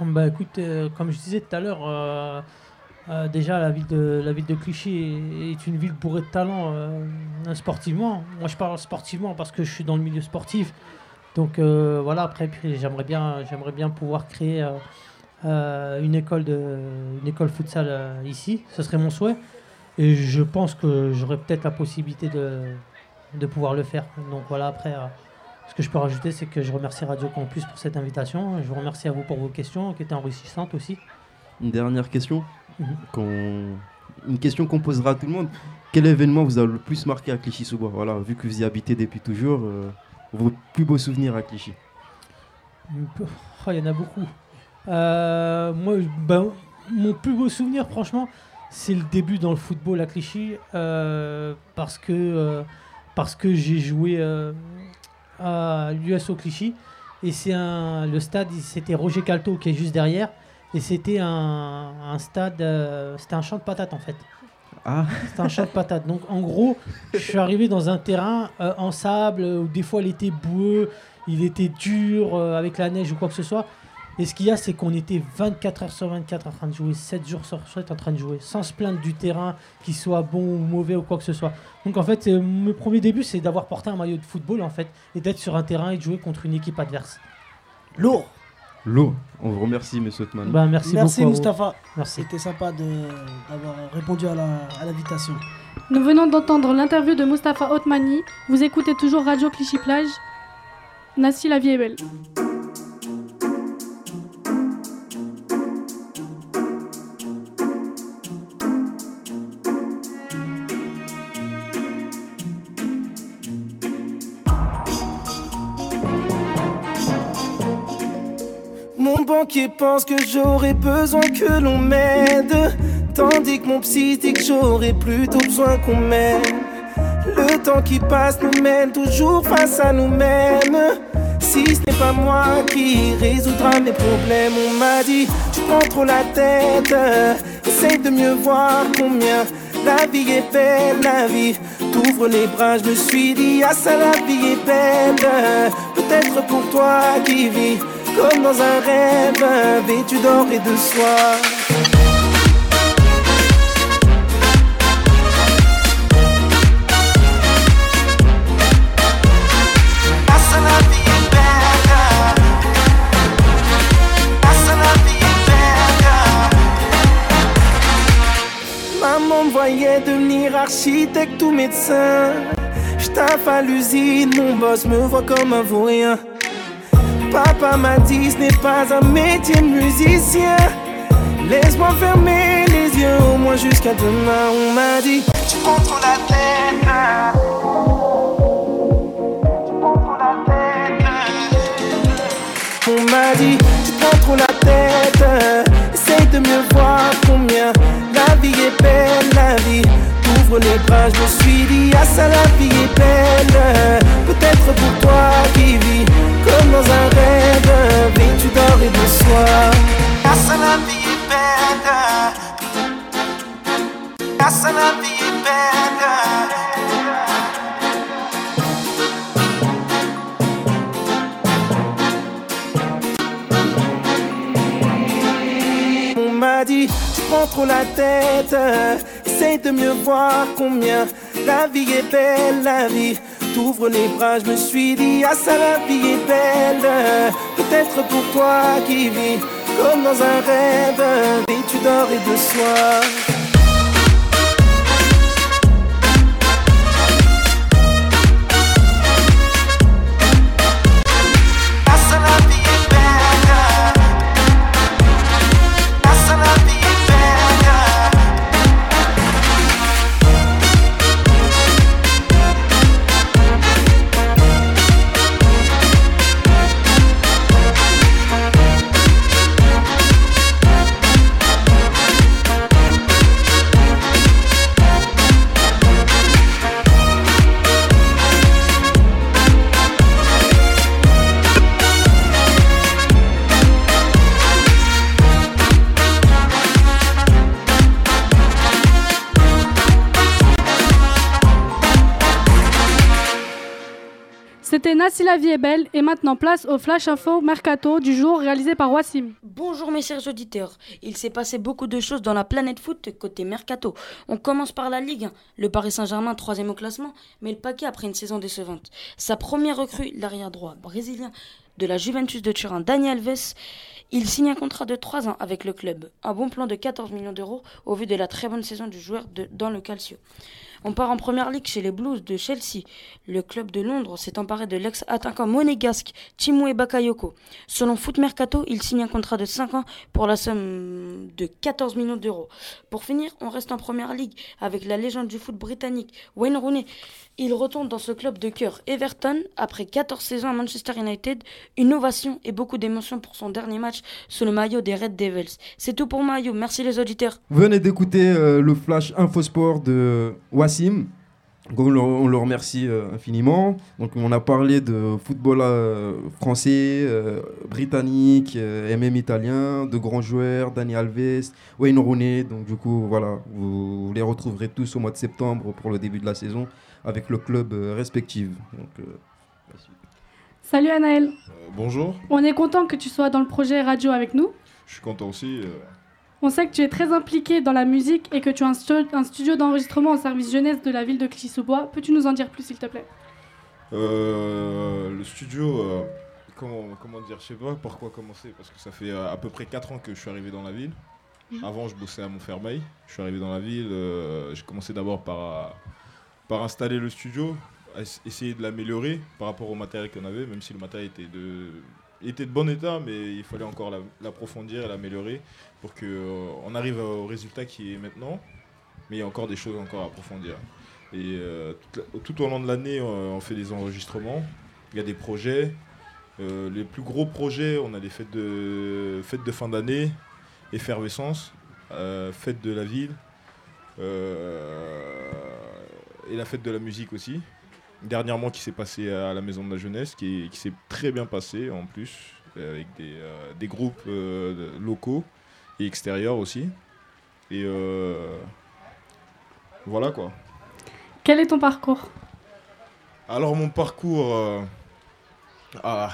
Bah écoute, euh, comme je disais tout à l'heure, euh, déjà la ville de la ville de Clichy est, une ville bourrée de talent sportivement. Moi je parle sportivement parce que je suis dans le milieu sportif. Donc voilà, après j'aimerais bien j'aimerais bien pouvoir créer une école de une école futsal ici, ce serait mon souhait. Et je pense que j'aurais peut-être la possibilité de, de pouvoir le faire. Donc voilà, après, ce que je peux rajouter, c'est que je remercie Radio Campus pour cette invitation. Je vous remercie à vous pour vos questions, qui étaient enrichissantes aussi. Une dernière question Mhm. Une question qu'on posera à tout le monde. Quel événement vous a le plus marqué à Clichy-sous-Bois? Voilà, vu que vous y habitez depuis toujours, euh, vos plus beaux souvenirs à Clichy Oh, il y en a beaucoup. Euh, moi, ben, mon plus beau souvenir, franchement, c'est le début dans le football à Clichy. euh, parce que, euh, parce que j'ai joué euh, à l'USO Clichy. Et c'est un, le stade, c'était Roger Calto qui est juste derrière. Et c'était un, un stade, euh, c'était un champ de patates en fait. Ah. C'était un champ de patates. Donc en gros, je suis arrivé dans un terrain euh, en sable où des fois il était boueux, il était dur euh, avec la neige ou quoi que ce soit. Et ce qu'il y a, c'est qu'on était 24 heures sur 24 en train de jouer, 7 jours sur 7 en train de jouer, sans se plaindre du terrain, qu'il soit bon ou mauvais ou quoi que ce soit. Donc en fait, euh, mon premier début, c'est d'avoir porté un maillot de football en fait, et d'être sur un terrain et de jouer contre une équipe adverse. Lourd L'eau. On vous remercie, monsieur Otmani. Bah, merci, Merci beaucoup. Mustapha. Merci. C'était sympa de- d'avoir répondu à la- à l'invitation. Nous venons d'entendre l'interview de Mustapha Otmani. Vous écoutez toujours Radio Clichy Plage. Nassi, la vie est belle. Banquier pense que j'aurais besoin que l'on m'aide. Tandis que mon psy dit que j'aurais plutôt besoin qu'on m'aime. Le temps qui passe nous mène toujours face à nous-mêmes. Si ce n'est pas moi qui résoudra mes problèmes, on m'a dit tu prends trop la tête. Essaye de mieux voir combien la vie est belle, la vie. T'ouvres les bras, je me suis dit ah ça la vie est belle. Peut-être pour toi qui vis comme dans un rêve, vêtu d'or et de soie. Voyait devenir architecte ou médecin. J'taffe à l'usine, mon boss me voit comme un vaurien. Papa m'a dit ce n'est pas un métier de musicien. Laisse-moi fermer les yeux au moins jusqu'à demain. On m'a dit, tu prends trop la tête. On m'a dit, tu prends trop la tête. Essaye de mieux voir combien la vie est belle, la vie. Ouvre les bras, je me suis dit, ah ça la vie est belle. Peut-être pour toi qui vis comme dans un rêve, vêtu d'or et de soie. Ah ça la vie est belle. Ah ça la vie est belle. On m'a dit, tu prends trop la tête. Essaye de mieux voir combien la vie est belle, la vie. T'ouvres les bras, je me suis dit, ah ça la vie est belle. Peut-être pour toi qui vis comme dans un rêve, vêtu d'or et de soie. La vie est belle et maintenant place au Flash Info Mercato du jour réalisé par Wassim. Bonjour mes chers auditeurs. Il s'est passé beaucoup de choses dans la planète foot côté mercato. On commence par la Ligue 1. Le Paris Saint-Germain, troisième au classement, met le paquet après une saison décevante. Sa première recrue, l'arrière droit brésilien de la Juventus de Turin, Daniel Alves, il signe un contrat de 3 ans avec le club. Un bon plan de 14 millions d'euros au vu de la très bonne saison du joueur dans le Calcio. On part en première ligue chez les Blues de Chelsea. Le club de Londres s'est emparé de l'ex-attaquant monégasque Timoué Bakayoko. Selon Foot Mercato, il signe un contrat de 5 ans pour la somme de 14 millions d'euros. Pour finir, on reste en première ligue avec la légende du foot britannique Wayne Rooney. Il retourne dans ce club de cœur Everton après 14 saisons à Manchester United. Une ovation et beaucoup d'émotions pour son dernier match sous le maillot des Red Devils. C'est tout pour Maillot. Merci les auditeurs. Venez d'écouter euh, le flash Infosport de Wassim. Donc, on, le, on le remercie euh, infiniment. Donc, on a parlé de football euh, français, euh, britannique, euh, MM italien, de grands joueurs, Dani Alves, Wayne Rooney. Donc, du coup, voilà, vous, vous les retrouverez tous au mois de septembre pour le début de la saison avec le club euh, respectif. Donc, euh, Salut Anaël. Bonjour, On est content que tu sois dans le projet radio avec nous. je suis content aussi. On sait que tu es très impliqué dans la musique et que tu as un, stu- un studio d'enregistrement au service jeunesse de la ville de Clichy-sous-Bois. Peux-tu nous en dire plus, s'il te plaît? Euh, le studio, euh, comment, comment dire, je sais pas par quoi commencer, parce que ça fait euh, à peu près 4 ans que je suis arrivé dans la ville. Mhm. Avant, je bossais à Montfermeil. Je suis arrivé dans la ville. euh, j'ai commencé d'abord par, par installer le studio, essayer de l'améliorer par rapport au matériel qu'on avait, même si le matériel était de, était de bon état, mais il fallait encore la- l'approfondir et l'améliorer pour qu'on arrive au résultat qui est maintenant. Mais il y a encore des choses encore à approfondir. Et euh, tout au long de l'année, euh, on fait des enregistrements. Il y a des projets. Euh, les plus gros projets, on a les fêtes de, fêtes de fin d'année, effervescence, euh, fête de la ville, euh, et la fête de la musique aussi. Dernièrement, qui s'est passé à la Maison de la Jeunesse, qui, est- qui s'est très bien passé en plus, euh, avec des, euh, des groupes euh, locaux et extérieurs aussi. Et euh, voilà quoi. Quel est ton parcours? Alors mon parcours... Ah.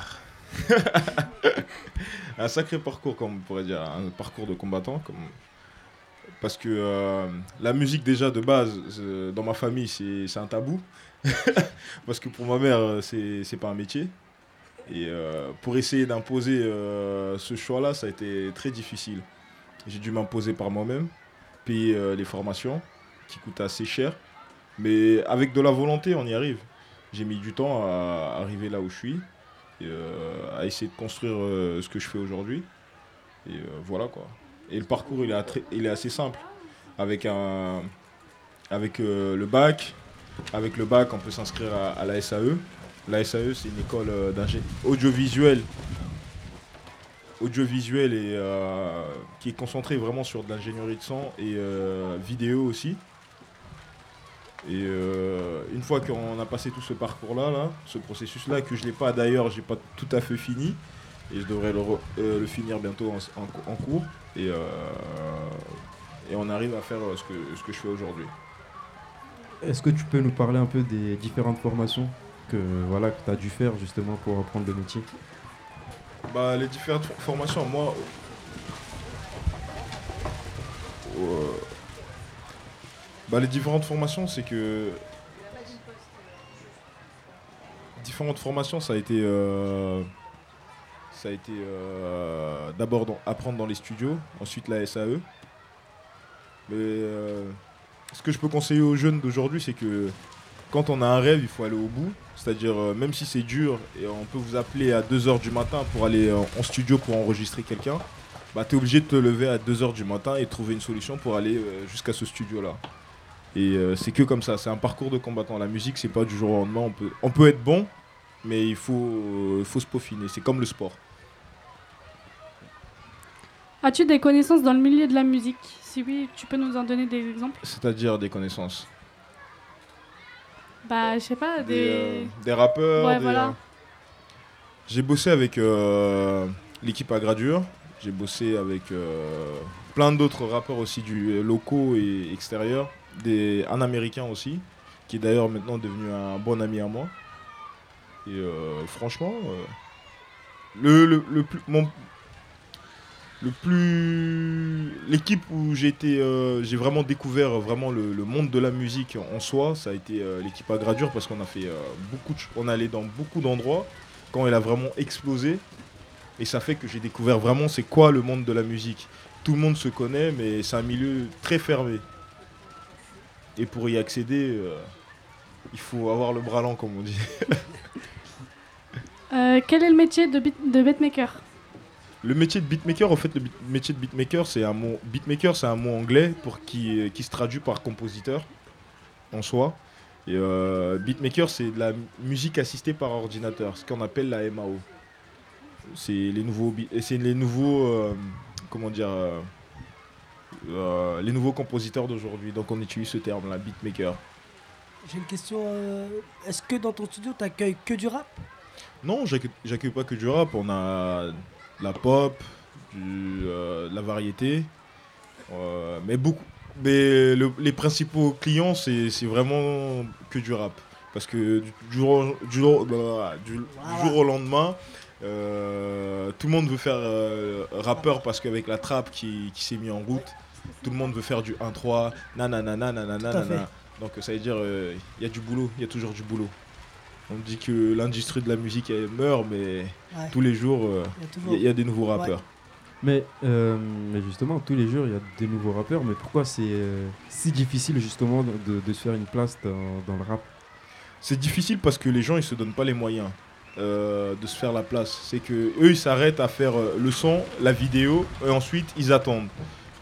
un sacré parcours, comme on pourrait dire, un parcours de combattant. Comme... Parce que la musique déjà de base, dans ma famille, c'est c'est un tabou. Parce que pour ma mère, euh, c'est pas un métier. Et euh, pour essayer d'imposer euh, ce choix-là, ça a été très difficile. J'ai dû m'imposer par moi-même, payer les formations qui coûtent assez cher. Mais avec de la volonté, on y arrive. J'ai mis du temps à arriver là où je suis, et, à essayer de construire ce que je fais aujourd'hui. Et voilà quoi. Et le parcours, il est, assez simple. Avec, avec le bac, avec le bac, on peut s'inscrire à, la SAE. La SAE, c'est une école euh, d'ingé audiovisuel, et euh, qui est concentrée vraiment sur de l'ingénierie de son et euh, vidéo aussi. Et euh, une fois qu'on a passé tout ce parcours-là, là, ce processus-là, que je l'ai pas d'ailleurs, j'ai pas tout à fait fini, et je devrais le, finir bientôt en, en- cours, et, et on arrive à faire ce que, ce que je fais aujourd'hui. Est-ce que tu peux nous parler un peu des différentes formations que voilà tu as dû faire justement pour apprendre le métier? Bah, les différentes formations, moi. euh, bah, les différentes formations, c'est que. Différentes formations, ça a été. euh, Ça a été euh, d'abord apprendre dans les studios, ensuite la SAE. Mais ce que je peux conseiller aux jeunes d'aujourd'hui, c'est que quand on a un rêve, il faut aller au bout. C'est-à-dire, euh, même si c'est dur et on peut vous appeler à 2h du matin pour aller en, studio pour enregistrer quelqu'un, bah, tu es obligé de te lever à 2h du matin et trouver une solution pour aller euh, jusqu'à ce studio-là. Et euh, c'est que comme ça, c'est un parcours de combattant. La musique, c'est pas du jour au lendemain. On peut, on peut être bon, mais il faut, faut se peaufiner. C'est comme le sport. As-tu des connaissances dans le milieu de la musique? Si oui, tu peux nous en donner des exemples C'est-à-dire des connaissances. Bah, je sais pas, des. Des, euh, des rappeurs. Ouais, des, voilà. euh, J'ai bossé avec euh, l'équipe à Gradure. J'ai bossé avec plein d'autres rappeurs aussi du locaux et extérieurs. Des, un américain aussi, qui est d'ailleurs maintenant devenu un bon ami à moi. Et franchement, le, le, le plus, mon, le plus l'équipe où j'ai euh, j'ai vraiment découvert vraiment le, monde de la musique en soi ça a été euh, l'équipe à gradure parce qu'on a fait euh, beaucoup de on allé dans beaucoup d'endroits. Quand elle a vraiment explosé et ça fait que j'ai découvert vraiment c'est quoi le monde de la musique. Tout le monde se connaît mais c'est un milieu très fermé. Et pour y accéder il faut avoir le bras lent comme on dit. Quel est le métier de, de beatmaker? Le métier de beatmaker, en fait, le beat- métier de beatmaker, c'est un mot. Beatmaker, c'est un mot anglais pour qui, qui se traduit par compositeur en soi. Et euh, beatmaker, c'est de la musique assistée par ordinateur, ce qu'on appelle la MAO. C'est les nouveaux, c'est les nouveaux, euh, comment dire, euh, euh, les nouveaux compositeurs d'aujourd'hui. Donc on utilise ce terme, la beatmaker. J'ai une question. euh, Est-ce que dans ton studio, tu accueilles que du rap? Non, j'accueille pas que du rap. On a de la pop, du, euh, de la variété. euh, mais beaucoup. Mais le- les principaux clients, c'est c'est vraiment que du rap. Parce que du, du jour, du du- au lendemain, euh, tout le monde veut faire rappeur parce qu'avec la trappe qui, qui s'est mis en route, tout le monde veut faire du 1-3, nanana, nanana, Tout à fait. nanana. Donc ça veut dire il y a du boulot, il y a toujours du boulot. On dit que l'industrie de la musique elle meurt, mais Ouais. tous les jours euh, Il y a il toujours- y, a- il y a des nouveaux Ouais. rappeurs. Mais, euh, mais justement, tous les jours, il y a des nouveaux rappeurs. Mais pourquoi c'est euh, si difficile justement de, de- de se faire une place dans, dans le rap? C'est difficile parce que les gens ils se donnent pas les moyens euh, de se faire la place. C'est que eux ils s'arrêtent à faire euh, le son, la vidéo et ensuite ils attendent.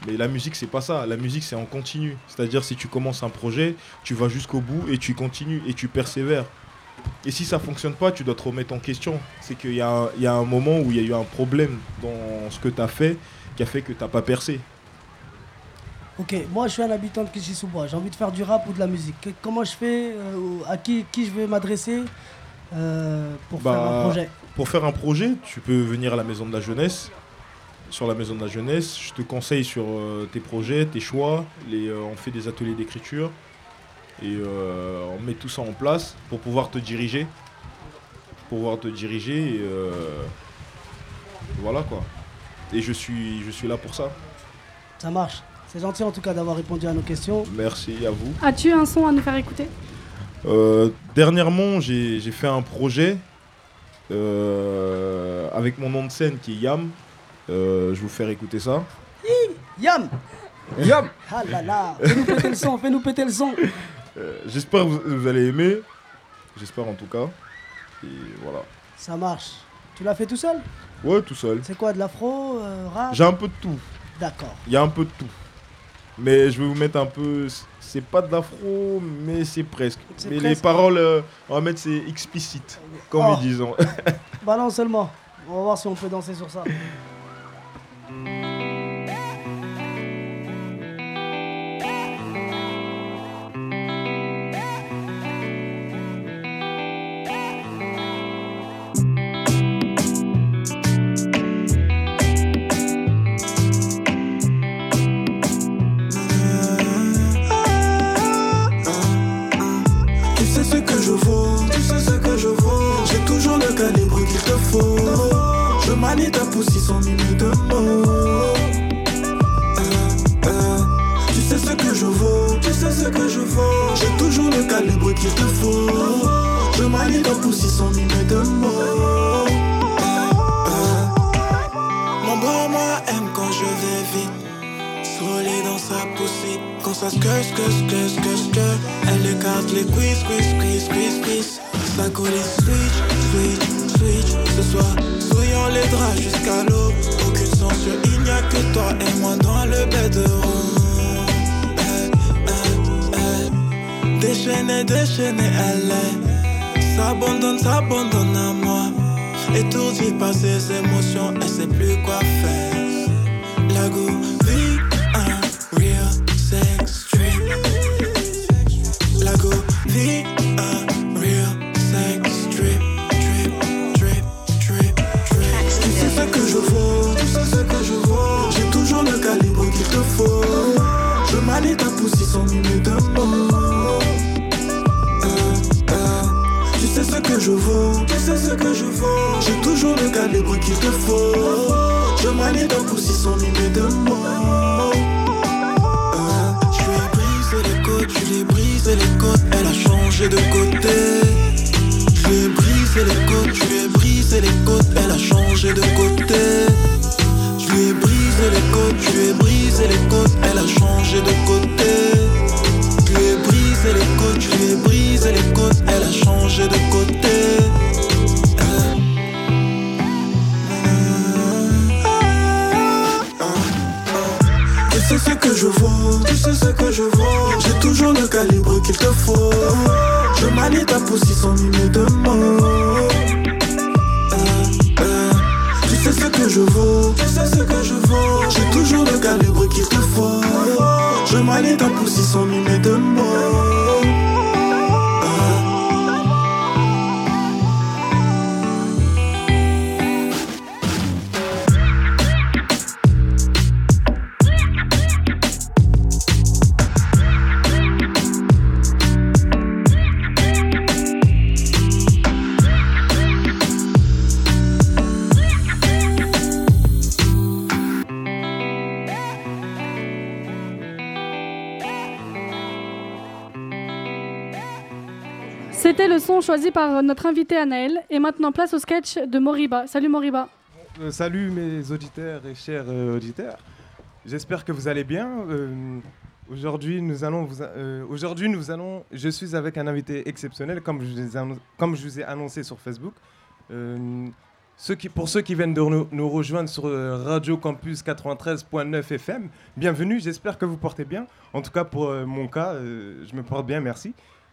Mais la musique c'est pas ça. La musique c'est en continu. C'est-à-dire si tu commences un projet, tu vas jusqu'au bout et tu continues et tu persévères. Et si ça fonctionne pas, tu dois te remettre en question. C'est qu'il y, a un- il y a un moment où il y a eu un problème dans ce que tu as fait qui a fait que tu pas percé. Ok, moi je suis un habitant de Clichy-sous-Bois, j'ai envie de faire du rap ou de la musique. Que- Comment je fais euh, À qui, qui je vais m'adresser euh, pour faire un Bah, projet? Pour faire un projet, tu peux venir à la maison de la jeunesse. Sur la maison de la jeunesse, je te conseille sur euh, tes projets, tes choix. Les, on fait des ateliers d'écriture et euh, on met tout ça en place pour pouvoir te diriger. Pour pouvoir te diriger et euh, voilà quoi. Et je suis, je suis là pour ça. Ça marche. C'est gentil en tout cas d'avoir répondu à nos questions. Merci à vous. As-tu un son à nous faire écouter? Euh, dernièrement, j'ai j'ai fait un projet euh, avec mon nom de scène qui est Yam. Euh, je vais vous faire écouter ça. Hi, Yam Yam Ah là là Fais-nous péter le son, fais-nous péter le son Euh, J'espère que vous, vous allez aimer. J'espère en tout cas. Et voilà. Ça marche. Tu l'as fait tout seul? Ouais, tout seul. C'est quoi, de l'afro, euh, rap? J'ai un peu de tout. D'accord. Il y a un peu de tout. Mais je vais vous mettre un peu. C'est pas de l'afro, mais c'est presque. Mais les paroles, euh, on va mettre c'est explicite, comme Oh. ils disent. Balance seulement. On va voir si on peut danser sur ça. choisi par notre invité Anaël. Et maintenant, place au sketch de Moriba. Salut Moriba. Euh, salut mes auditeurs et chers euh, auditeurs. J'espère que vous allez bien. Euh, aujourd'hui, nous allons nous allons. Je suis avec un invité exceptionnel, comme je comme je vous ai annoncé sur Facebook. Pour ceux qui viennent de nous, rejoindre sur Radio Campus 93.9 FM, bienvenue. J'espère que vous portez bien. En tout cas, pour mon cas, je me porte bien, merci.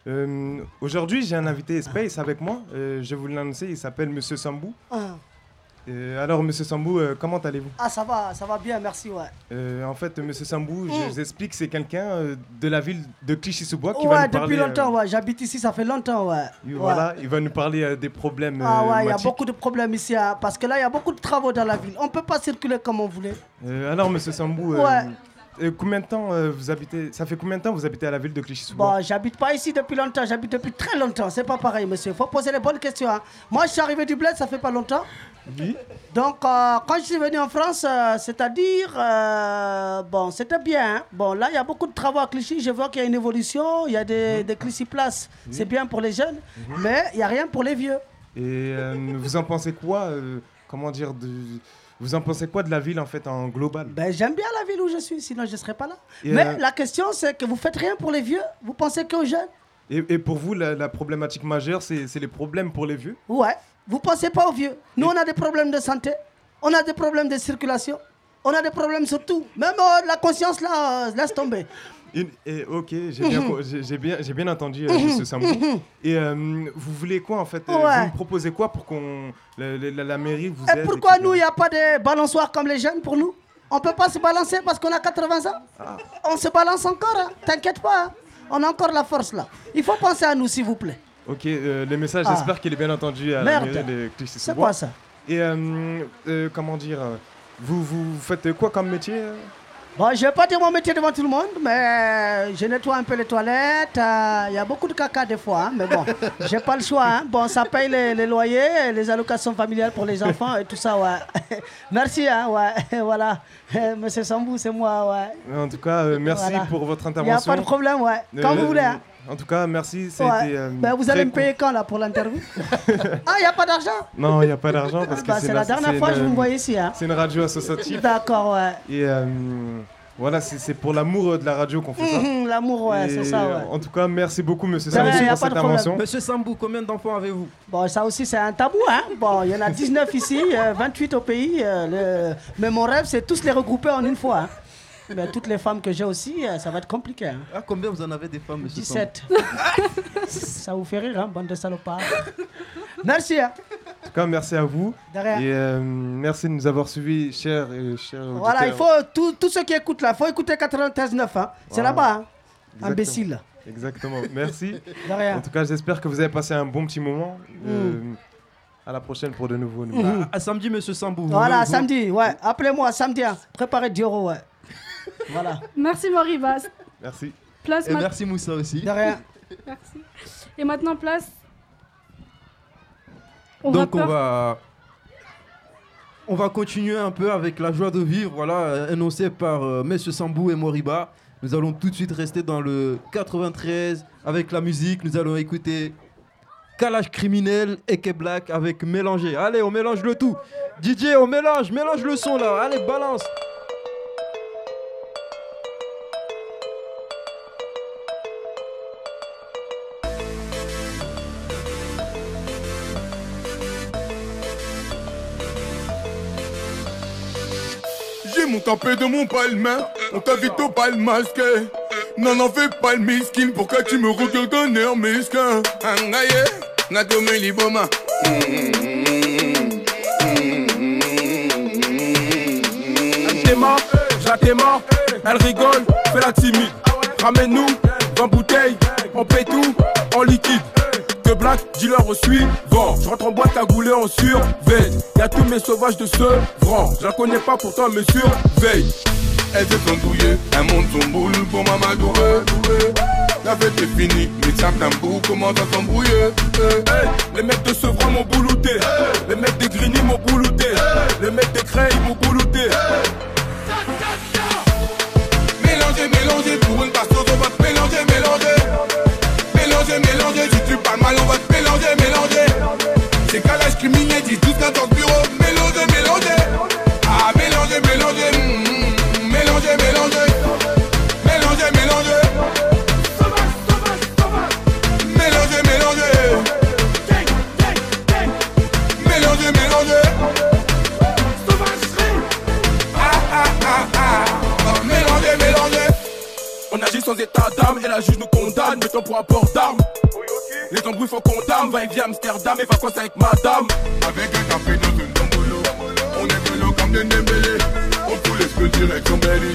Euh, aujourd'hui, j'ai un invité Space avec moi. Euh, je vais vous l'annoncer. Il s'appelle Monsieur Sambou. Ah. Euh, alors, Monsieur Sambou, euh, comment allez-vous? Ah, ça va, ça va bien, merci, ouais. En fait, Monsieur Sambou, je Mm. vous explique, c'est quelqu'un de la ville de Clichy-sous-Bois qui va Ouais, nous depuis parler. longtemps, ouais. J'habite ici, ça fait longtemps, ouais. Ouais. Voilà, il va nous parler des problèmes. Ah ouais, il y a beaucoup de problèmes ici, hein, parce que là, il y a beaucoup de travaux dans la ville. On peut pas circuler comme on voulait. Alors, Monsieur Sambou, Ouais. Euh, combien de temps euh, vous habitez Ça fait combien de temps vous habitez à la ville de Clichy-sous-Bois Bon, j'habite pas ici depuis longtemps, j'habite depuis très longtemps. C'est pas pareil, monsieur. Faut poser les bonnes questions. hein. Moi, je suis arrivé du bled, ça fait pas longtemps. Oui. Donc, euh, quand je suis venu en France, euh, c'est-à-dire, euh, bon, c'était bien. hein. Bon, là, il y a beaucoup de travaux à Clichy. Je vois qu'il y a une évolution. Il y a des, des Clichy Place. C'est bien pour les jeunes, mais il y a rien pour les vieux. Et euh, vous en pensez quoi euh, Comment dire de... Vous en pensez quoi de la ville en fait en global? Ben, j'aime bien la ville où je suis, sinon je serais pas là. Et, mais euh, la question, c'est que vous faites rien pour les vieux? Vous pensez qu'aux jeunes? Et, et pour vous, la, la problématique majeure, c'est les problèmes pour les vieux? Ouais. Vous pensez pas aux vieux? Nous, on a des problèmes de santé. On a des problèmes de circulation. On a des problèmes sur tout. Même euh, la conscience, là, euh, laisse tomber. Une- et, ok, j'ai bien, j'ai entendu, euh, monsieur Sambou. Et euh, vous voulez quoi en fait? Euh, Ouais. Vous me proposez quoi pour qu'on la, la- la mairie vous Et aide pourquoi nous, il n'y a pas de balançoire comme les jeunes pour nous? On peut pas se balancer parce qu'on a 80 ans Ah. On se balance encore, hein. t'inquiète pas. hein. On a encore la force là. Il faut penser à nous, s'il vous plaît. Ok, euh, les messages, Ah. j'espère qu'il est bien entendu à Merde. la mairie de C'est quoi ça? Et comment dire vous, vous faites quoi comme métier Bon, je vais pas dire mon métier devant tout le monde, mais je nettoie un peu les toilettes. euh, Il y a beaucoup de caca des fois, hein, mais bon, j'ai pas le choix. hein. Bon, ça paye les, les loyers, les allocations familiales pour les enfants et tout ça, ouais. Merci, hein, ouais, voilà. Monsieur Sambou, c'est moi, ouais. En tout cas, euh, merci Voilà. pour votre Il n'y a intervention. pas de problème, ouais. Quand Euh, vous voulez, hein. En tout cas, merci. Ça Ouais. a été, euh, Ben, vous allez me payer quand là pour l'interview? Ah, il n'y a pas d'argent? Non, il n'y a pas d'argent parce Ah, que bah, c'est la dernière fois que je vous voyais ici. Hein. C'est une radio associative. D'accord, ouais. Et euh, voilà, c'est c'est pour l'amour de la radio qu'on fait ça. Mhm, L'amour, ouais, c'est ça, ouais. En tout cas, merci beaucoup, monsieur Ben, Sambou, pour cette intervention. Monsieur Sambou, combien d'enfants avez-vous? Bon, ça aussi, c'est un tabou, hein. Bon, il y en a 19 ici, euh, 28 au pays. euh, le- Mais mon rêve, c'est tous les regrouper en une fois. hein. Mais toutes les femmes que j'ai aussi, euh, ça va être compliqué. hein. Ah, combien vous en avez des femmes, monsieur 17. ça vous fait rire, hein, bande de salopards. Merci, hein. En tout cas, merci à vous. De rien. Et euh, merci de nous avoir suivis, chers et chers Voilà, il faut, tout- tous ceux qui écoutent là, il faut écouter 93.9. Hein. C'est Voilà. là-bas, hein. Imbécile. Exactement, merci. De rien. En tout cas, j'espère que vous avez passé un bon petit moment. Euh, À la prochaine pour de nouveaux numéros. Mhm. À, à samedi, monsieur Sambou. vous- Voilà, vous- samedi, ouais. Appelez-moi samedi. Hein. Préparez Dioro, ouais. Voilà. Merci Moriba. Merci. Place Et ma- merci Moussa aussi. De rien. Merci. Et maintenant, place. au Donc on rappeur. va on va continuer un peu avec la joie de vivre, voilà, euh, énoncée par euh, Monsieur Sambou et Moriba. Nous allons tout de suite rester dans le 93 avec la musique. Nous allons écouter Kalash criminel et Ke Black avec Mélanger. Allez, on mélange le tout. DJ, on mélange, mélange le son là. Allez, balance. J'ai mon tempé de mon palmain, on t'invite au bal masqué. Non, n'en fais pas le miskin, pourquoi tu me regardes d'un air mesquin Angaye, n'a donné liboma. T'ai mort, elle rigole, fais la timide. Ramène-nous 20 bouteilles, on paie tout en liquide. Que black, dealer au suivant. Je rentre en boîte à gouler en surveille. Y'a tous mes sauvages de ce franc. Je la connais pas, pourtant me surveille. Elle s'est endouillée, elle monte son boule pour Mamadou. La fête est finie, mais tiens tambour commence à s'embrouiller. Hey, les mecs de Sevran m'ont boulouté. Les mecs des Grigny m'ont boulouté. Les mecs des Creil m'ont boulouté. Mélanger, mélanger, pour une passeuse, on va mélanger, mélanger. Mélanger, mélanger, si tu mal, on va te mélanger, mélanger. C'est calage criminel, 10, 12, 14 bureaux. Mélanger, mélanger. Sans état d'âme et la juge nous condamne, mettons pour un port d'armes. Les embrouilles font condamne, va et vient Amsterdam et vacances avec madame. Avec un café dans une tombolo On est vélo comme des Dembélé On fout les skills direction Belly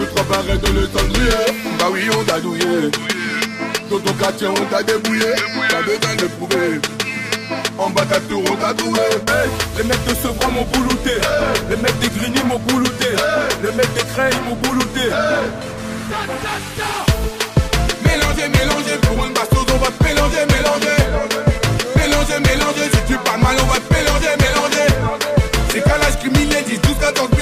Deux trois barrettes dans le cendrier Bah oui on t'a douillé. Dans ton quartier on t'a débrouillé T'as besoin de prouver En bas ta tour on t'a doué Hey, les mecs de Sevran m'ont boulouté. Les mecs des Grigny m'ont boulouté. Les mecs des Creil m'ont boulouté. Mélanger, mélanger pour une bastos on va te mélanger, mélanger Mélanger, mélanger, si tu parles mal on va te mélanger, mélanger. C'est calage criminel, 10, 12, 14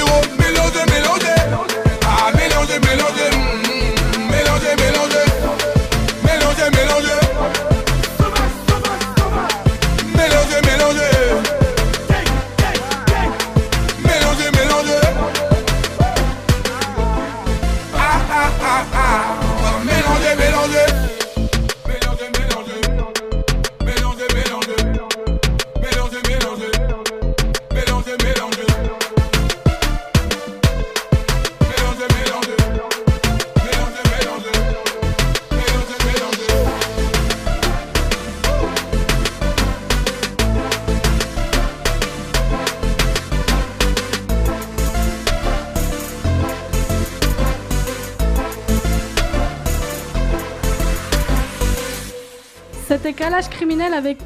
Criminel avec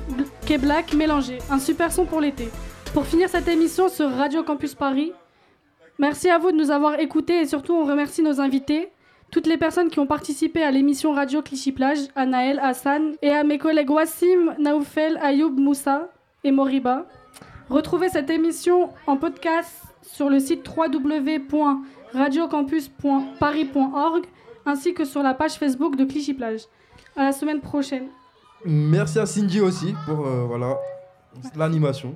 K-Black mélangé. Un super son pour l'été. Pour finir cette émission sur Radio Campus Paris, merci à vous de nous avoir écoutés et surtout on remercie nos invités, toutes les personnes qui ont participé à l'émission Radio Clichy Plage, Anaël, Hassan et à mes collègues Wassim, Naoufel, Ayoub, Moussa et Moriba. Retrouvez cette émission en podcast sur le site www.radiocampus.paris.org ainsi que sur la page Facebook de Clichy Plage. À la semaine prochaine. Merci à Cindy aussi pour euh, l'animation.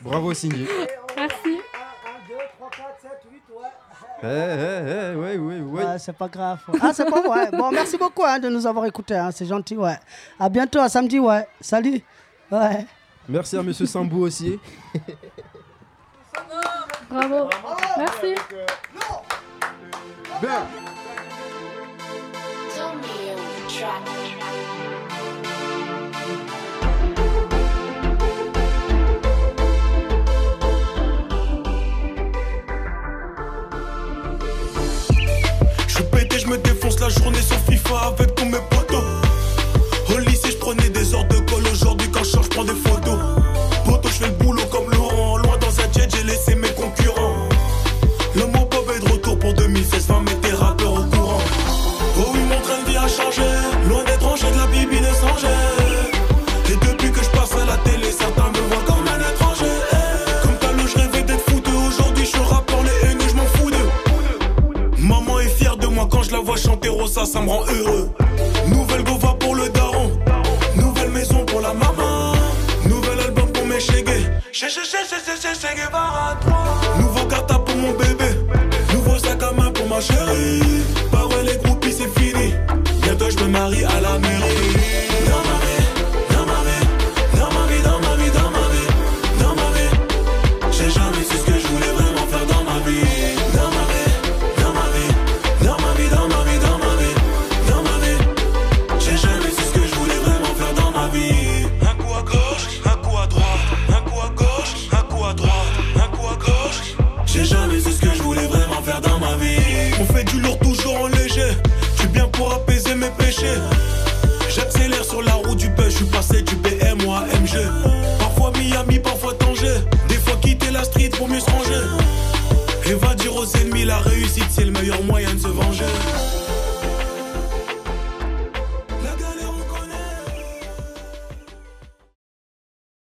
Bravo Cindy. Merci. 1, 2, 3, 4, 7, 8, ouais. Ah, c'est pas grave. Ah, c'est pas ouais. Bon, merci beaucoup hein, de nous avoir écoutés. Hein. C'est gentil, ouais. À bientôt, à samedi, ouais. Salut. Ouais. Merci à Monsieur Sambou aussi. Bravo. Merci. Bien. la journée sur FIFA avec tous mes potes.